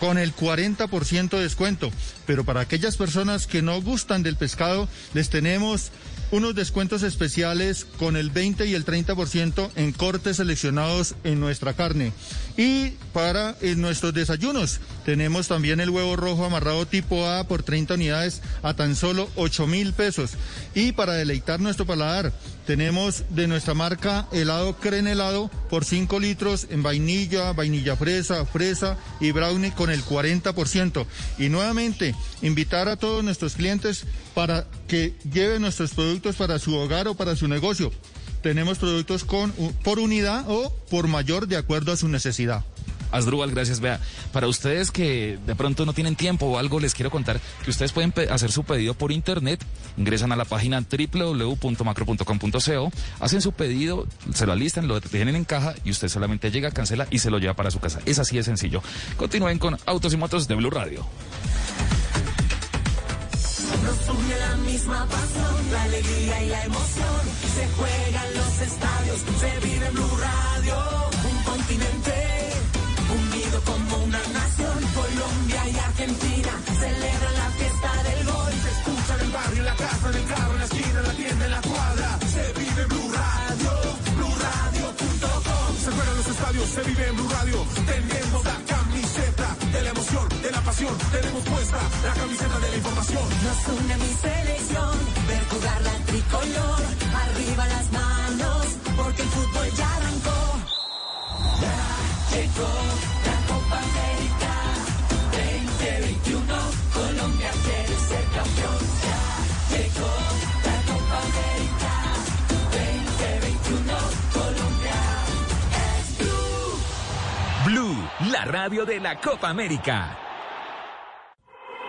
con el 40% de descuento. Pero para aquellas personas que no gustan del pescado, les tenemos unos descuentos especiales con el 20 y el 30% en cortes seleccionados en nuestra carne. Y para nuestros desayunos tenemos también el huevo rojo amarrado tipo A por 30 unidades a tan solo 8 mil pesos. Y para deleitar nuestro paladar tenemos de nuestra marca helado Cren helado por 5 litros en vainilla, vainilla fresa, fresa y brownie con el 40%. Y nuevamente invitar a todos nuestros clientes para que lleven nuestros productos para su hogar o para su negocio. Tenemos productos con, por unidad o por mayor de acuerdo a su necesidad.
Asdrúbal, gracias. Vea, para ustedes que de pronto no tienen tiempo o algo, les quiero contar que ustedes pueden hacer su pedido por internet. Ingresan a la página www.macro.com.co, hacen su pedido, se lo alistan, lo tienen en caja y usted solamente llega, cancela y se lo lleva para su casa. Es así de sencillo. Continúen con Autos y Motos de Blue Radio.
Nos une la misma pasión, la alegría y la emoción. Se juegan los estadios, se vive Blue Radio. Un continente unido como una nación. Colombia y Argentina celebran la fiesta del gol. Se escucha en el barrio, en la casa, en el carro, en la esquina, en la tienda, en la cuadra. Se vive en Blue Radio, BlueRadio.com. Se juegan los estadios, se vive en Blue Radio. Tenemos la camiseta de la emoción, de la pasión. Tenemos puesta la camiseta de la información.
Nos une mi selección, ver jugar la tricolor, arriba las manos, porque el fútbol ya arrancó. Ya llegó Copa América 2021, Colombia quiere ser campeón. Ya llegó la Copa América 2021, Colombia es Blue.
Blue, la radio de la Copa América.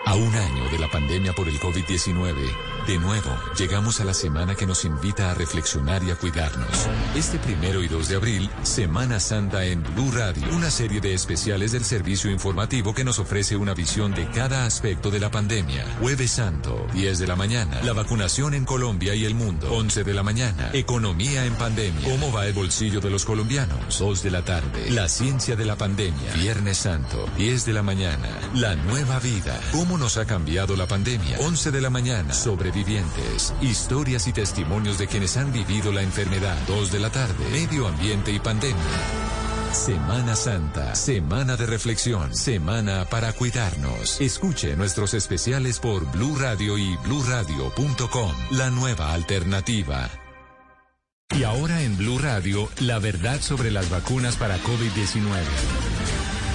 A un año de la pandemia por el COVID-19, de nuevo llegamos a la semana que nos invita a reflexionar y a cuidarnos. Este primero y 2 de abril, Semana Santa en Blue Radio, una serie de especiales del servicio informativo que nos ofrece una visión de cada aspecto de la pandemia. Jueves Santo, 10 de la mañana, la vacunación en Colombia y el mundo. 11 de la mañana, economía en pandemia. ¿Cómo va el bolsillo de los colombianos? 2 de la tarde, la ciencia de la pandemia. Viernes Santo, 10 de la mañana, la nueva vida. ¿Cómo nos ha cambiado la pandemia? 11 de la mañana, sobrevivientes, historias y testimonios de quienes han vivido la enfermedad. 2 de la tarde, medio ambiente y pandemia. Semana Santa, semana de reflexión, semana para cuidarnos. Escuche nuestros especiales por Blue Radio y bluradio.com, la nueva alternativa. Y ahora en Blue Radio, la verdad sobre las vacunas para COVID-19.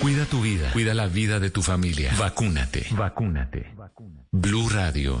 Cuida tu vida, cuida la vida de tu familia. Vacúnate. Vacúnate. Blue Radio.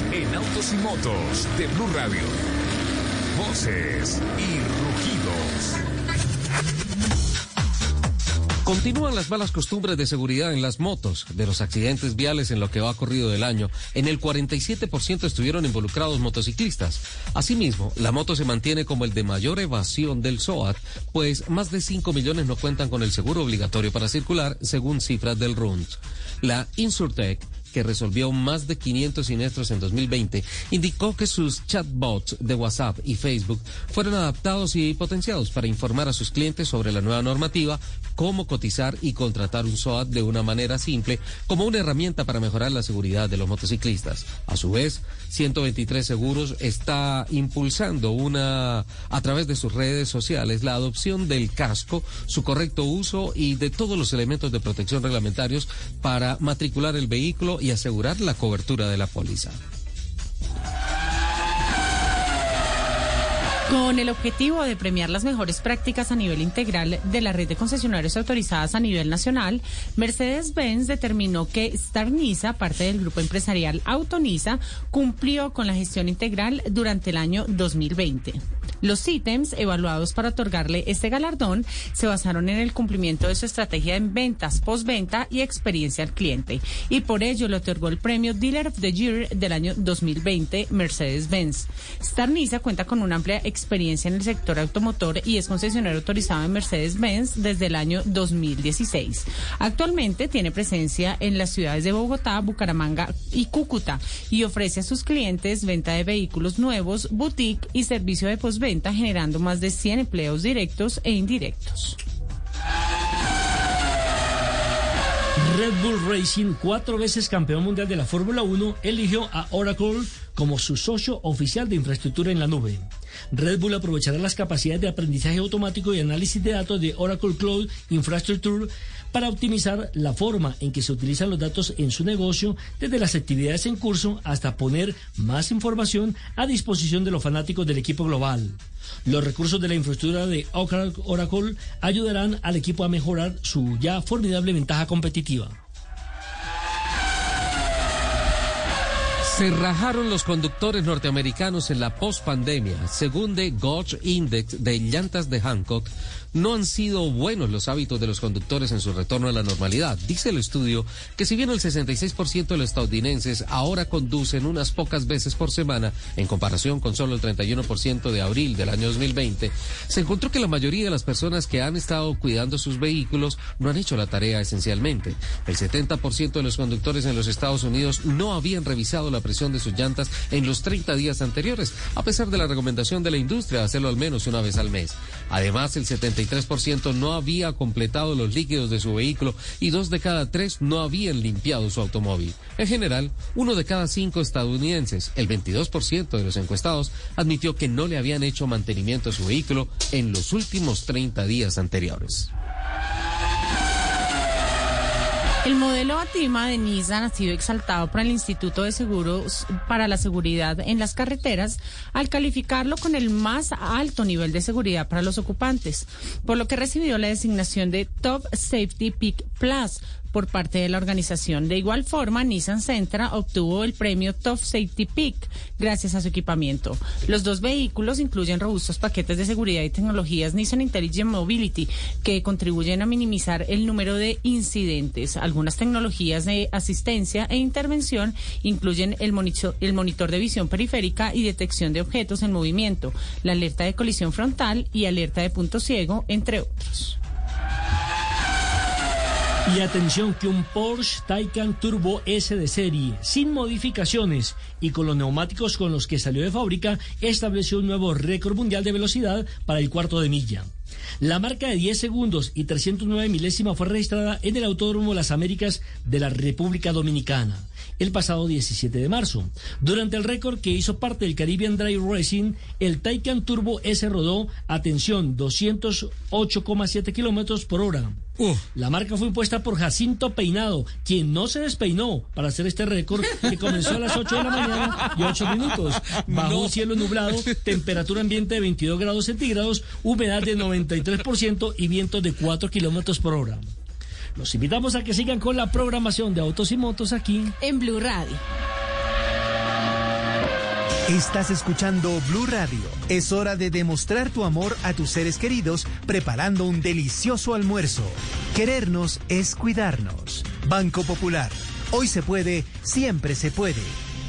En autos y motos de Blue Radio. Voces y rugidos.
Continúan las malas costumbres de seguridad en las motos. De los accidentes viales en lo que va corrido del año, en el 47% estuvieron involucrados motociclistas. Asimismo, la moto se mantiene como el de mayor evasión del SOAT, pues más de 5 millones no cuentan con el seguro obligatorio para circular, según cifras del RUND. La Insurtech que resolvió más de 500 siniestros en 2020, indicó que sus chatbots de WhatsApp y Facebook fueron adaptados y potenciados para informar a sus clientes sobre la nueva normativa, cómo cotizar y contratar un SOAT de una manera simple, como una herramienta para mejorar la seguridad de los motociclistas. A su vez, 123 Seguros está impulsando una a través de sus redes sociales la adopción del casco, su correcto uso y de todos los elementos de protección reglamentarios para matricular el vehículo y asegurar la cobertura de la póliza.
Con el objetivo de premiar las mejores prácticas a nivel integral de la red de concesionarios autorizadas a nivel nacional, Mercedes-Benz determinó que Starniza, parte del grupo empresarial Autonisa, cumplió con la gestión integral durante el año 2020. Los ítems evaluados para otorgarle este galardón se basaron en el cumplimiento de su estrategia en ventas, postventa y experiencia al cliente. Y por ello le otorgó el premio Dealer of the Year del año 2020 Mercedes-Benz. Starniza cuenta con una amplia en el sector automotor y es concesionario autorizado en Mercedes-Benz desde el año 2016. Actualmente tiene presencia en las ciudades de Bogotá, Bucaramanga y Cúcuta y ofrece a sus clientes venta de vehículos nuevos, boutique y servicio de postventa generando más de 100 empleos directos e indirectos.
Red Bull Racing, cuatro veces campeón mundial de la Fórmula 1, eligió a Oracle como su socio oficial de infraestructura en la nube. Red Bull aprovechará las capacidades de aprendizaje automático y análisis de datos de Oracle Cloud Infrastructure para optimizar la forma en que se utilizan los datos en su negocio, desde las actividades en curso hasta poner más información a disposición de los fanáticos del equipo global. Los recursos de la infraestructura de Oracle ayudarán al equipo a mejorar su ya formidable ventaja competitiva.
Se rajaron los conductores norteamericanos en la pospandemia. Según The Gauge Index de llantas de Hancock, no han sido buenos los hábitos de los conductores en su retorno a la normalidad. Dice el estudio que si bien el 66% de los estadounidenses ahora conducen unas pocas veces por semana, en comparación con solo el 31% de abril del año 2020, se encontró que la mayoría de las personas que han estado cuidando sus vehículos no han hecho la tarea esencialmente. El 70% de los conductores en los Estados Unidos no habían revisado la presión de sus llantas en los 30 días anteriores, a pesar de la recomendación de la industria de hacerlo al menos una vez al mes. Además, el 73% no había completado los líquidos de su vehículo y dos de cada tres no habían limpiado su automóvil. En general, uno de cada cinco estadounidenses, el 22% de los encuestados, admitió que no le habían hecho mantenimiento a su vehículo en los últimos 30 días anteriores.
El modelo Atima de Nissan ha sido exaltado por el Instituto de Seguros para la Seguridad en las Carreteras al calificarlo con el más alto nivel de seguridad para los ocupantes, por lo que recibió la designación de Top Safety Peak Plus por parte de la organización. De igual forma, Nissan Sentra obtuvo el premio Top Safety Peak gracias a su equipamiento. Los dos vehículos incluyen robustos paquetes de seguridad y tecnologías Nissan Intelligent Mobility que contribuyen a minimizar el número de incidentes. Algunas tecnologías de asistencia e intervención incluyen el monitor, el monitor de visión periférica y detección de objetos en movimiento, la alerta de colisión frontal y alerta de punto ciego, entre otros.
Y atención que un Porsche Taycan Turbo S de serie, sin modificaciones y con los neumáticos con los que salió de fábrica, estableció un nuevo récord mundial de velocidad para el cuarto de milla. La marca de 10 segundos y 309 milésimas fue registrada en el Autódromo Las Américas de la República Dominicana el pasado 17 de marzo. Durante el récord que hizo parte del Caribbean Drive Racing, el Taycan Turbo S rodó, atención, 208,7 kilómetros por hora. La marca fue impuesta por Jacinto Peinado, quien no se despeinó para hacer este récord que comenzó a las 8 de la mañana y 8 minutos. Bajo un cielo nublado, temperatura ambiente de 22 grados centígrados, humedad de 93% y vientos de 4 kilómetros por hora. Los invitamos a que sigan con la programación de Autos y Motos aquí
en Blue Radio.
Estás escuchando Blue Radio. Es hora de demostrar tu amor a tus seres queridos preparando un delicioso almuerzo. Querernos es cuidarnos. Banco Popular. Hoy se puede, siempre se puede.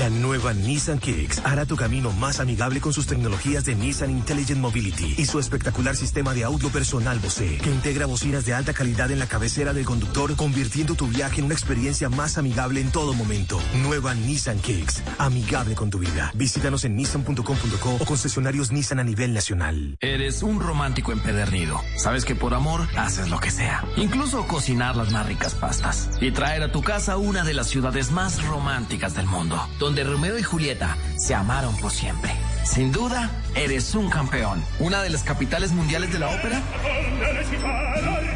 La nueva Nissan Kicks hará tu camino más amigable con sus tecnologías de Nissan Intelligent Mobility y su espectacular sistema de audio personal Bose, que integra bocinas de alta calidad en la cabecera del conductor, convirtiendo tu viaje en una experiencia más amigable en todo momento. Nueva Nissan Kicks, amigable con tu vida. Visítanos en nissan.com.co o concesionarios Nissan a nivel nacional.
Eres un romántico empedernido. Sabes que por amor haces lo que sea. Incluso cocinar las más ricas pastas. Y traer a tu casa una de las ciudades más románticas del mundo. Donde Romeo y Julieta se amaron por siempre. Sin duda, eres un campeón. Una de las capitales mundiales de la ópera.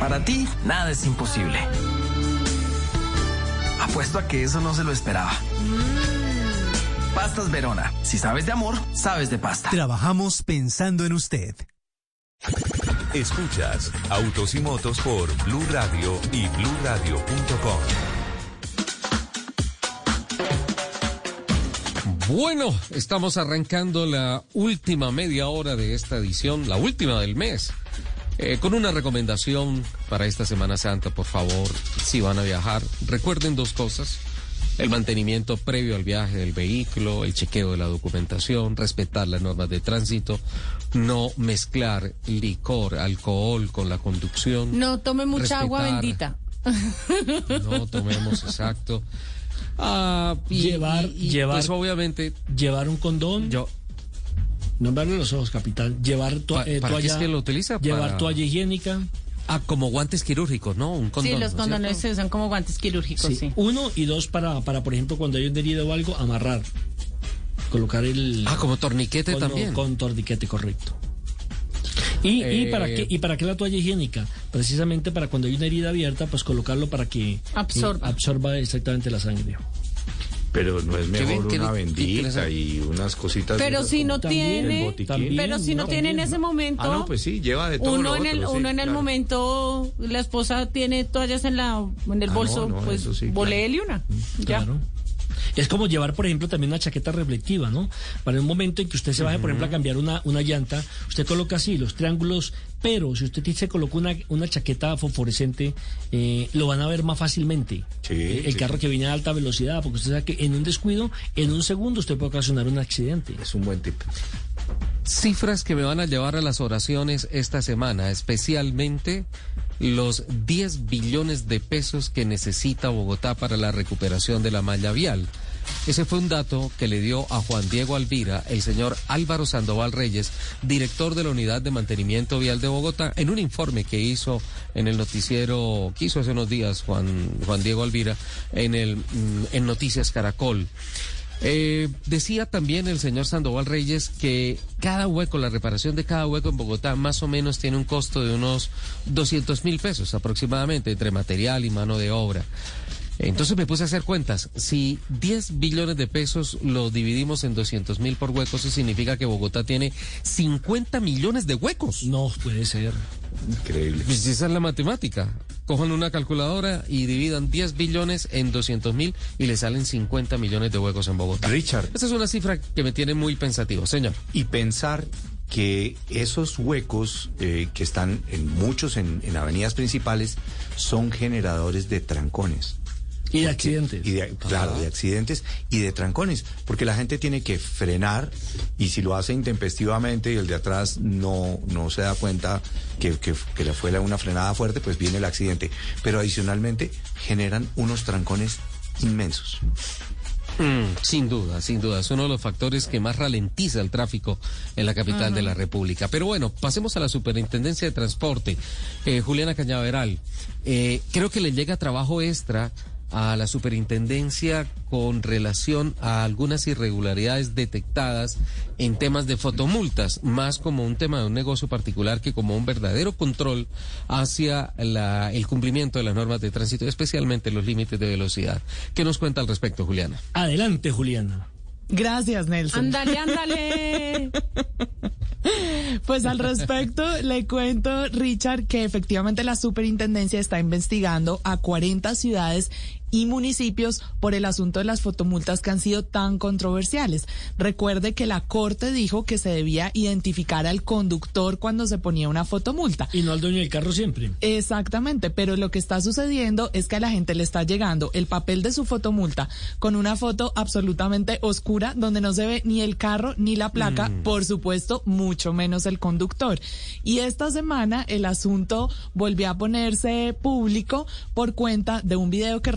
Para ti, nada es imposible. Apuesto a que eso no se lo esperaba. Pastas Verona. Si sabes de amor, sabes de pasta.
Trabajamos pensando en usted.
Escuchas Autos y Motos por Blue Radio y bluradio.com.
Bueno, estamos arrancando la última media hora de esta edición, la última del mes, eh, con una recomendación para esta Semana Santa, por favor, si van a viajar, recuerden dos cosas. El mantenimiento previo al viaje del vehículo, el chequeo de la documentación, respetar las normas de tránsito, no mezclar licor, alcohol con la conducción.
No tome mucha agua bendita.
No tomemos, exacto. Ah, y-
llevar,
y- y,
llevar,
pues, obviamente,
llevar un condón.
Yo.
No verle los ojos, capitán. Llevar to-
Pa-
eh,
¿para qué
toalla.
es que lo utiliza?
Llevar
Para-
toalla higiénica.
Ah, como guantes quirúrgicos, ¿no? Un condón.
sí, los
¿no es
condones se usan como guantes quirúrgicos, sí.
Sí. Uno y dos para, para, por ejemplo, cuando hay una herida o algo, amarrar. Colocar el.
Ah, como torniquete
con,
también.
Con torniquete, correcto. ¿Y, y
Eh,
para qué, ¿Y para qué la toalla higiénica? Precisamente para cuando hay una herida abierta, pues colocarlo para que
Absorba.
eh, absorba exactamente la sangre.
Pero no es mejor
qué
una bendita y unas cositas. de
Pero si no tiene,
botiquín.
pero si no,
no,
tiene en ese momento,
Ah, no, pues sí, lleva de todo
uno
lo
en el,
otro, sí,
uno en el
claro.
momento, la esposa tiene toallas en la, en el
Ah,
bolso,
no, no,
pues
sí, claro.
voléele una, ya.
Claro. Es como llevar, por ejemplo, también una chaqueta reflectiva, ¿no? Para un momento en que usted se vaya, por ejemplo, a cambiar una, una llanta, usted coloca así los triángulos, pero si usted se coloca una, una chaqueta fosforescente, eh, lo van a ver más fácilmente.
Sí,
Eh, el
sí,
carro que viene a alta velocidad, porque usted sabe que en un descuido, en un segundo, usted puede ocasionar un accidente.
Es un buen tip.
Cifras que me van a llevar a las oraciones esta semana, especialmente los 10 billones de pesos que necesita Bogotá para la recuperación de la malla vial. Ese fue un dato que le dio a Juan Diego Alvira el señor Álvaro Sandoval Reyes, director de la Unidad de Mantenimiento Vial de Bogotá, en un informe que hizo en el noticiero, que hizo hace unos días Juan, Juan Diego Alvira, en, el, mm, en Noticias Caracol. Eh, decía también el señor Sandoval Reyes que cada hueco, la reparación de cada hueco en Bogotá más o menos tiene un costo de unos 200 mil pesos aproximadamente entre material y mano de obra. Entonces me puse a hacer cuentas. Si 10 billones de pesos lo dividimos en 200 mil por hueco, eso significa que Bogotá tiene 50 millones de huecos.
No puede ser.
Increíble.
Pues esa es la matemática. Cojan una calculadora y dividan 10 billones en 200 mil y le salen 50 millones de huecos en Bogotá.
Richard.
Esa es una cifra que me tiene muy pensativo, señor.
Y pensar que esos huecos eh, que están en muchos en, en avenidas principales son generadores de trancones.
Y de accidentes.
y de- claro, de accidentes y de trancones, porque la gente tiene que frenar y si lo hace intempestivamente y el de atrás no, no se da cuenta que, que, que le fue la- una frenada fuerte, pues viene el accidente. Pero adicionalmente generan unos trancones inmensos.
Mm, sin duda, sin duda. Es uno de los factores que más ralentiza el tráfico en la capital de la República. Pero bueno, pasemos a la Superintendencia de Transporte. Eh, Juliana Cañaveral, eh, creo que le llega trabajo extra a la superintendencia con relación a algunas irregularidades detectadas en temas de fotomultas, más como un tema de un negocio particular que como un verdadero control hacia la- el cumplimiento de las normas de tránsito, especialmente los límites de velocidad. ¿Qué nos cuenta al respecto, Juliana?
Adelante, Juliana.
Gracias, Nelson.
Ándale, ándale.
Pues al respecto le cuento, Richard, que efectivamente la superintendencia está investigando a 40 ciudades y municipios por el asunto de las fotomultas que han sido tan controversiales. Recuerde que la Corte dijo que se debía identificar al conductor cuando se ponía una fotomulta.
Y no al dueño del carro siempre.
Exactamente, pero lo que está sucediendo es que a la gente le está llegando el papel de su fotomulta con una foto absolutamente oscura donde no se ve ni el carro ni la placa,
Mm.
por supuesto, mucho menos el conductor. Y esta semana el asunto volvió a ponerse público por cuenta de un video que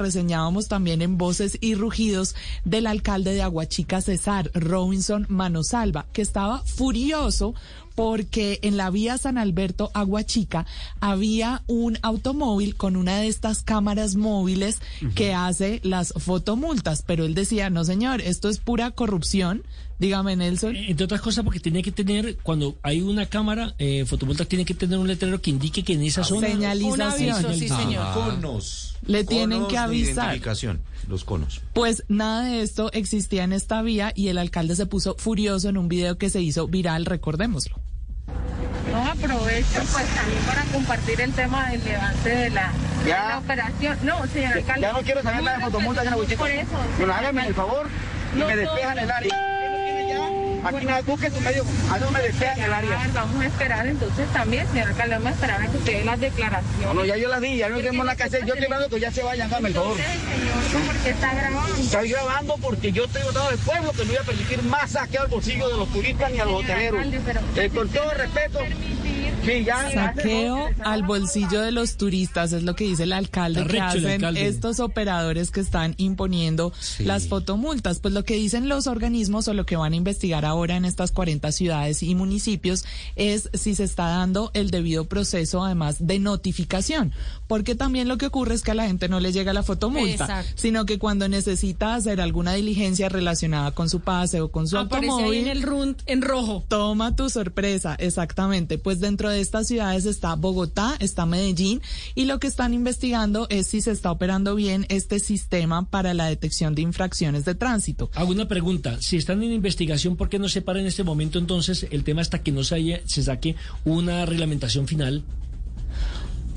también en Voces y Rugidos del alcalde de Aguachica, César Robinson Manosalva, que estaba furioso porque en la vía San Alberto Aguachica había un automóvil con una de estas cámaras móviles que hace las fotomultas, pero él decía, no señor, esto es pura corrupción. Dígame, Nelson.
Entre otras cosas, porque tenía que tener, cuando hay una cámara eh, fotomulta, tiene que tener un letrero que indique que en esa zona.
Señalización.
Aviso, sí, señor.
Conos.
Le tienen que
de
avisar.
identificación, los conos.
Pues nada de esto existía en esta vía y el alcalde se puso furioso en un video que se hizo viral, recordémoslo.
No aprovecho pues también para compartir el tema del levante de la, de la operación. No, señor alcalde.
ya no quiero saber nada de fotomultas en Aguachica.
Por eso.
Bueno, hágame el favor y me despejan el área. Usted lo tiene ya. Aquí nada, busque su medio. ¿A dónde me despejan el área?
Vamos a esperar entonces también, señor alcalde, vamos a esperar a que usted dé las declaraciones.
No, no, ya yo las di, ya no tenemos nada que hacer. Yo estoy hablando que ya se vayan, dame el favor.
¿Por qué está grabando?
Estoy grabando porque yo estoy votado del pueblo que no voy a permitir más saqueo al bolsillo de los turistas ni a los hoteleros. Eh, con todo respeto. Sí, ya.
Saqueo al bolsillo de los turistas es lo que dice el alcalde
Está
que hacen
alcalde.
estos operadores que están imponiendo las fotomultas. Pues lo que dicen los organismos o lo que van a investigar ahora en estas 40 ciudades y municipios es si se está dando el debido proceso además de notificación. Porque también lo que ocurre es que a la gente no le llega la fotomulta,
Exacto.
sino que cuando necesita hacer alguna diligencia relacionada con su pase o con su
Aparece ahí
automóvil
en el RUNT en rojo.
Toma tu sorpresa, exactamente. Pues dentro de estas ciudades está Bogotá, está Medellín y lo que están investigando es si se está operando bien este sistema para la detección de infracciones de tránsito.
Hago una pregunta. Si están en investigación, ¿por qué no se para en este momento entonces el tema hasta que no se, haya- se saque una reglamentación final?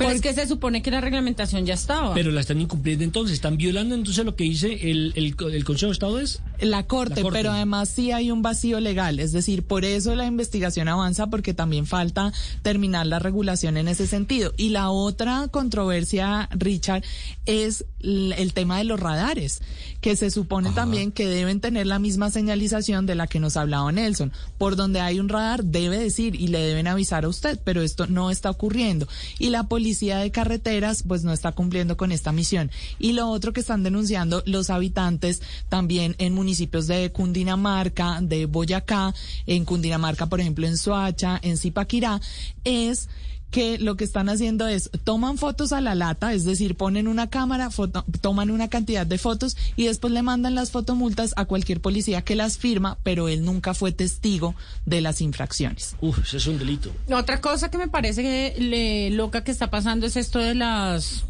Pero es que se supone que la reglamentación ya estaba.
Pero la están incumpliendo entonces, están violando entonces lo que dice el, el, el Consejo de Estado es...
La corte,
La Corte.
pero además sí hay un vacío legal, es decir, por eso la investigación avanza porque también falta terminar la regulación en ese sentido. Y la otra controversia, Richard, es el tema de los radares, que se supone también que deben tener la misma señalización de la que nos hablaba Nelson. Por donde hay un radar debe decir y le deben avisar a usted, pero esto no está ocurriendo. Y la policía de carreteras pues no está cumpliendo con esta misión. Y lo otro que están denunciando los habitantes también en municipios de Cundinamarca, de Boyacá, en Cundinamarca, por ejemplo, en Soacha, en Zipaquirá, es que lo que están haciendo es toman fotos a la lata, es decir, ponen una cámara, foto- toman una cantidad de fotos y después le mandan las fotomultas a cualquier policía que las firma, pero él nunca fue testigo de las infracciones.
Uf, eso es un delito.
Otra cosa que me parece que le- loca que está pasando es esto de las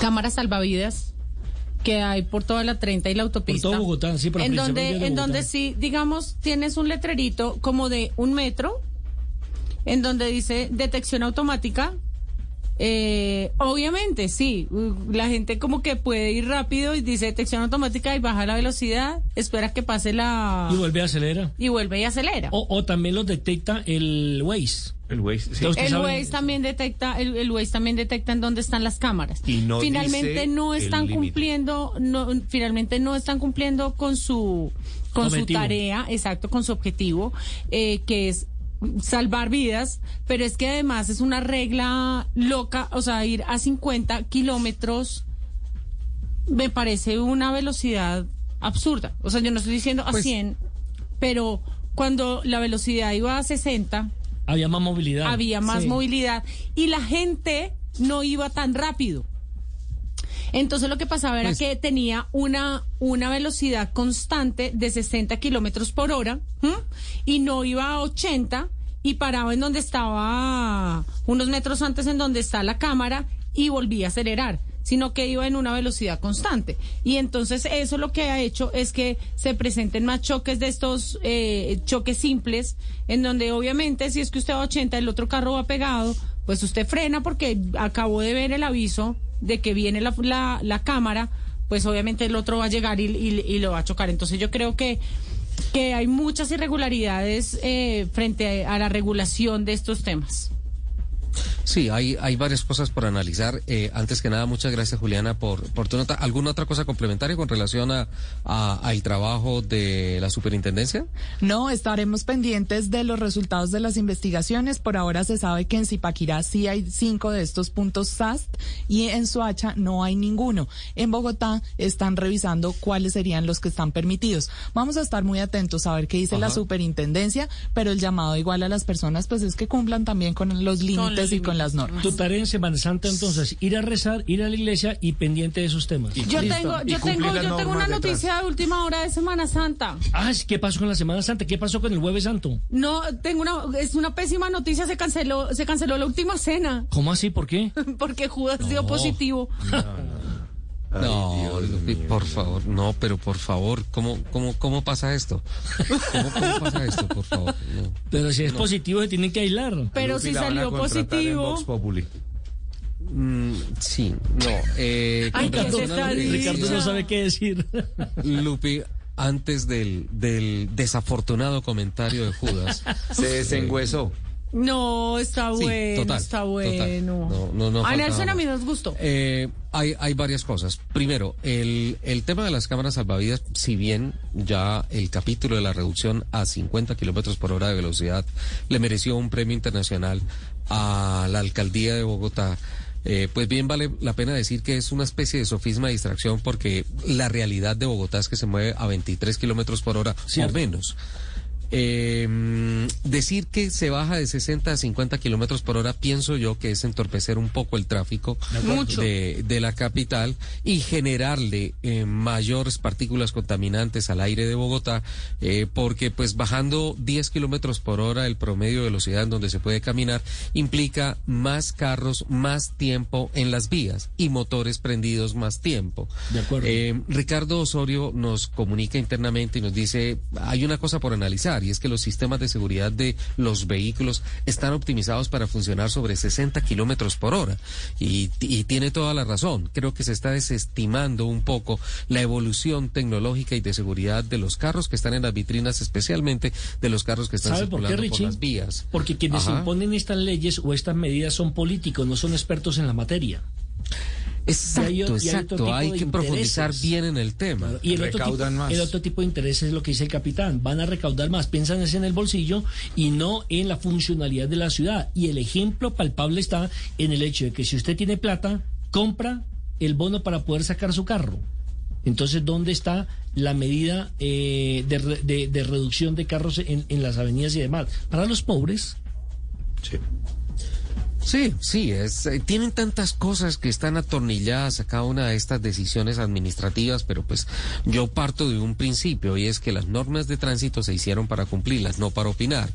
cámaras salvavidas que hay por toda la 30 y la autopista.
Por todo Bogotá, sí, por
en donde, en
Bogotá.
donde sí, digamos, tienes un letrerito como de un metro, en donde dice detección automática. Eh, obviamente, sí, la gente como que puede ir rápido y dice detección automática y baja la velocidad, espera que pase la...
Y vuelve a acelerar.
y vuelve y acelera.
O, o también los detecta el Waze.
El Waze, sí.
El Waze también detecta, el, el Waze también detecta en dónde están las cámaras.
Y no
finalmente no están cumpliendo, no, finalmente no están cumpliendo con su, con su tarea, exacto, con su objetivo, eh, que es salvar vidas, pero es que además es una regla loca, o sea, ir a 50 kilómetros me parece una velocidad absurda. O sea, yo no estoy diciendo a
Pues
100, pero cuando la velocidad iba a 60,
Había más movilidad.
había más
Sí.
movilidad y la gente no iba tan rápido. Entonces lo que pasaba era
Pues-
que tenía una, una velocidad constante de 60 kilómetros por hora ¿m? y no iba a 80 y paraba en donde estaba unos metros antes en donde está la cámara y volvía a acelerar sino que iba en una velocidad constante. Y entonces eso lo que ha hecho es que se presenten más choques de estos eh, choques simples, en donde obviamente si es que usted va a 80, el otro carro va pegado, pues usted frena porque acabó de ver el aviso de que viene la, la, la cámara, pues obviamente el otro va a llegar y, y- lo va a chocar. Entonces yo creo que que hay muchas irregularidades eh, frente a la regulación de estos temas.
Sí, hay, hay varias cosas por analizar. Eh, antes que nada, muchas gracias Juliana por, por tu nota. ¿Alguna otra cosa complementaria con relación a, a- al trabajo de la superintendencia?
No, estaremos pendientes de los resultados de las investigaciones. Por ahora se sabe que en Zipaquirá sí hay cinco de estos puntos SAST y en Soacha no hay ninguno. En Bogotá están revisando cuáles serían los que están permitidos. Vamos a estar muy atentos a ver qué dice la superintendencia, pero el llamado igual a las personas pues es que cumplan también con los límites y con las normas.
Tu tarea en Semana Santa, entonces, ir a rezar, ir a la iglesia y pendiente de esos temas.
Yo tengo, yo tengo, yo tengo una noticia de última hora de Semana Santa.
Ah, ¿qué pasó con la Semana Santa? ¿Qué pasó con el Jueves Santo?
No, tengo una, es una pésima noticia, se canceló, se canceló la última cena,
¿Cómo así? ¿Por qué?
porque Judas dio positivo.
No, Lupi, por favor, no, pero por favor, ¿cómo, cómo, cómo pasa esto? ¿Cómo, cómo pasa esto, por favor? No.
Pero si es
No.
positivo se tienen que aislar.
Pero si salió positivo.
Mm, sí, no. Eh,
Ay,
con
¿qué es
relación
esta
a lo que
dicha?
Ricardo no sabe qué decir.
Lupi, antes del, del desafortunado comentario de Judas.
Se desengüezó.
No, está
Sí,
bueno,
total,
está
total.
bueno.
No, no, no
a Nelson a mí nos gustó.
Eh, hay, hay varias cosas. Primero, el, el tema de las cámaras salvavidas, si bien ya el capítulo de la reducción a 50 kilómetros por hora de velocidad le mereció un premio internacional a la alcaldía de Bogotá. eh, pues bien vale la pena decir que es una especie de sofisma de distracción porque la realidad de Bogotá es que se mueve a 23 kilómetros por hora o menos. Eh, decir que se baja de 60 a 50 kilómetros por hora, pienso yo que es entorpecer un poco el tráfico de, de la capital y generarle eh, mayores partículas contaminantes al aire de Bogotá, eh, porque pues bajando 10 kilómetros por hora el promedio de velocidad en donde se puede caminar implica más carros, más tiempo en las vías y motores prendidos más tiempo.
De acuerdo.
Eh, Ricardo Osorio nos comunica internamente y nos dice, hay una cosa por analizar y es que los sistemas de seguridad de los vehículos están optimizados para funcionar sobre 60 kilómetros por hora. Y, y tiene toda la razón. Creo que se está desestimando un poco la evolución tecnológica y de seguridad de los carros que están en las vitrinas, especialmente de los carros que están
¿Sabe por qué,
circulando por,
Richie?
las vías.
Porque quienes
Ajá.
imponen estas leyes o estas medidas son políticos, no son expertos en la materia.
Exacto,
Y hay o- y hay otro
exacto.
tipo
Hay
de
que profundizar
intereses.
bien en el tema.
Y el otro, tipo, el otro tipo de interés es lo que dice el capitán. Van a recaudar más, piensan es en el bolsillo y no en la funcionalidad de la ciudad. Y el ejemplo palpable está en el hecho de que si usted tiene plata, compra el bono para poder sacar su carro. Entonces, ¿dónde está la medida eh, de, re- de- de reducción de carros en, en las avenidas y demás? Para los pobres.
Sí.
Sí, sí, es, eh, tienen tantas cosas que están atornilladas a cada una de estas decisiones administrativas, pero pues yo parto de un principio y es que las normas de tránsito se hicieron para cumplirlas, no para opinar,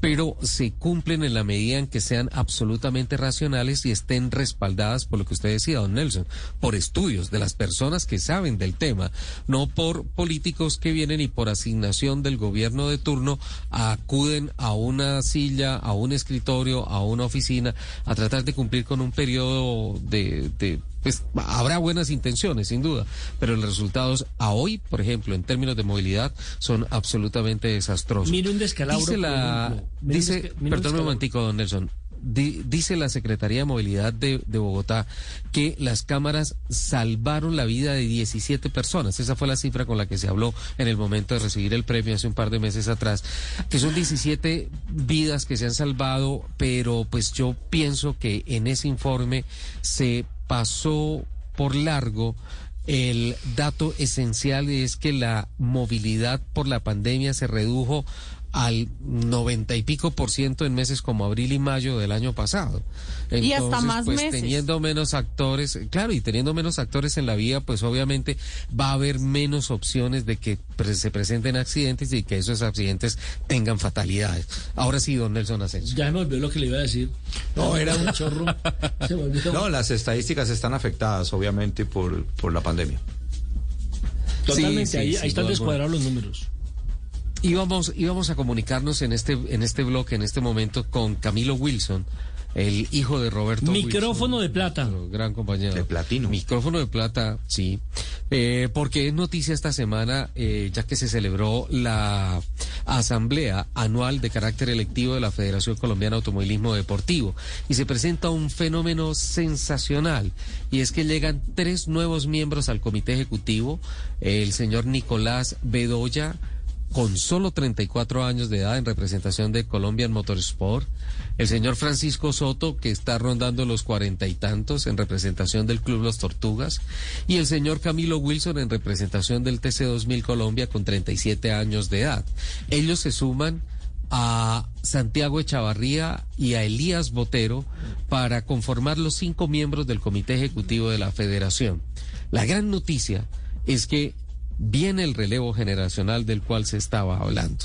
pero se cumplen en la medida en que sean absolutamente racionales y estén respaldadas por lo que usted decía, don Nelson, por estudios de las personas que saben del tema, no por políticos que vienen y por asignación del gobierno de turno acuden a una silla, a un escritorio, a una oficina, a tratar de cumplir con un periodo de, de pues habrá buenas intenciones, sin duda, pero los resultados a hoy, por ejemplo, en términos de movilidad, son absolutamente desastrosos.
Mire un descalabro,
Dice la,
ejemplo. Un
dice,
desca- un
perdón un
descalabro.
momentico, don Nelson. Di- dice la Secretaría de Movilidad de, de Bogotá que las cámaras salvaron la vida de 17 personas. Esa fue la cifra con la que se habló en el momento de recibir el premio hace un par de meses atrás. Que son 17 vidas que se han salvado, pero pues yo pienso que en ese informe se pasó por largo el dato esencial es que la movilidad por la pandemia se redujo al 90 y pico por ciento en meses como abril y mayo del año pasado.
Y hasta más
pues,
meses.
teniendo menos actores, claro, y teniendo menos actores en la vía, pues obviamente va a haber menos opciones de que pre- se presenten accidentes y que esos accidentes tengan fatalidades. Ahora sí, don Nelson Asensio.
Ya me olvidó lo que le iba a decir.
No, era
un chorro. Se me olvidó.
No, las estadísticas están afectadas, obviamente, por, por la pandemia.
Totalmente,
Sí, sí,
ahí, ahí están descuadrados los números.
Íbamos, íbamos a comunicarnos en este, en este bloque, en este momento, con Camilo Wilson, el hijo de Roberto
Micrófono de plata.
Wilson, gran compañero.
De platino.
Micrófono de plata, sí. Eh, porque es noticia esta semana, eh, ya que se celebró la asamblea anual de carácter electivo de la Federación Colombiana de Automovilismo Deportivo. Y se presenta un fenómeno sensacional. Y es que llegan tres nuevos miembros al comité ejecutivo. El señor Nicolás Bedoya, con solo 34 años de edad en representación de Colombian Motorsport, el señor Francisco Soto, que está rondando los cuarenta y tantos en representación del Club Los Tortugas, y el señor Camilo Wilson en representación del TC2000 Colombia con 37 años de edad. Ellos se suman a Santiago Echavarría y a Elías Botero para conformar los cinco miembros del Comité Ejecutivo de la Federación. La gran noticia es que viene el relevo generacional del cual se estaba hablando.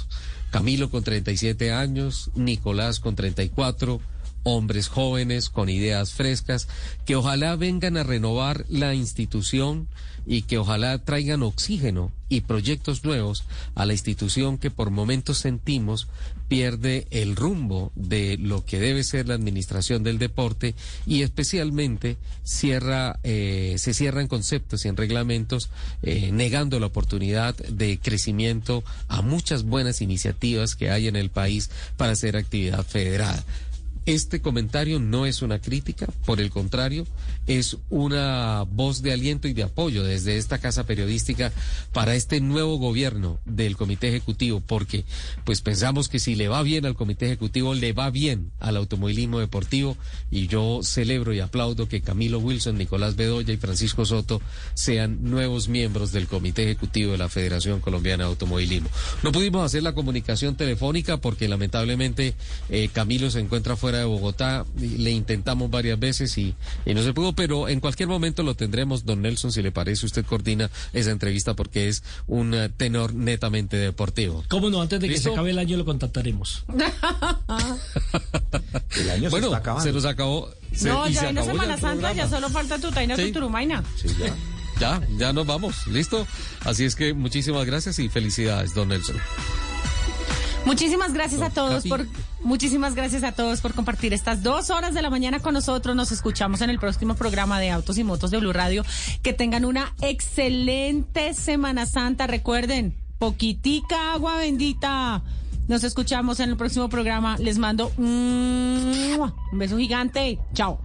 Camilo con 37 años, Nicolás con 34, hombres jóvenes con ideas frescas, que ojalá vengan a renovar la institución y que ojalá traigan oxígeno y proyectos nuevos a la institución que por momentos sentimos pierde el rumbo de lo que debe ser la administración del deporte y especialmente cierra, eh, se cierran conceptos y en reglamentos eh, negando la oportunidad de crecimiento a muchas buenas iniciativas que hay en el país para hacer actividad federada. Este comentario no es una crítica, por el contrario, es una voz de aliento y de apoyo desde esta casa periodística para este nuevo gobierno del Comité Ejecutivo, porque pues pensamos que si le va bien al Comité Ejecutivo, le va bien al automovilismo deportivo y yo celebro y aplaudo que Camilo Wilson, Nicolás Bedoya y Francisco Soto sean nuevos miembros del Comité Ejecutivo de la Federación Colombiana de Automovilismo. No pudimos hacer la comunicación telefónica porque lamentablemente eh, Camilo se encuentra fuera de Bogotá, y le intentamos varias veces y, y no se pudo, pero en cualquier momento lo tendremos, don Nelson, si le parece, usted coordina esa entrevista porque es un eh, tenor netamente deportivo.
¿Cómo no? Antes de que se acabe el año lo contactaremos.
El año
bueno,
se está acabando.
se nos acabó. se-
no,
y
ya
acabó
Semana Santa, ya solo falta tu taina,
Sí.
tu turumaina.
Sí, ya.
Ya, ya nos vamos, ¿listo? Así es que muchísimas gracias y felicidades, don Nelson.
Muchísimas gracias a todos por muchísimas gracias a todos por compartir estas dos horas de la mañana con nosotros. Nos escuchamos en el próximo programa de Autos y Motos de Blue Radio. Que tengan una excelente Semana Santa. Recuerden, poquitica agua bendita. Nos escuchamos en el próximo programa. Les mando un beso gigante. Chao.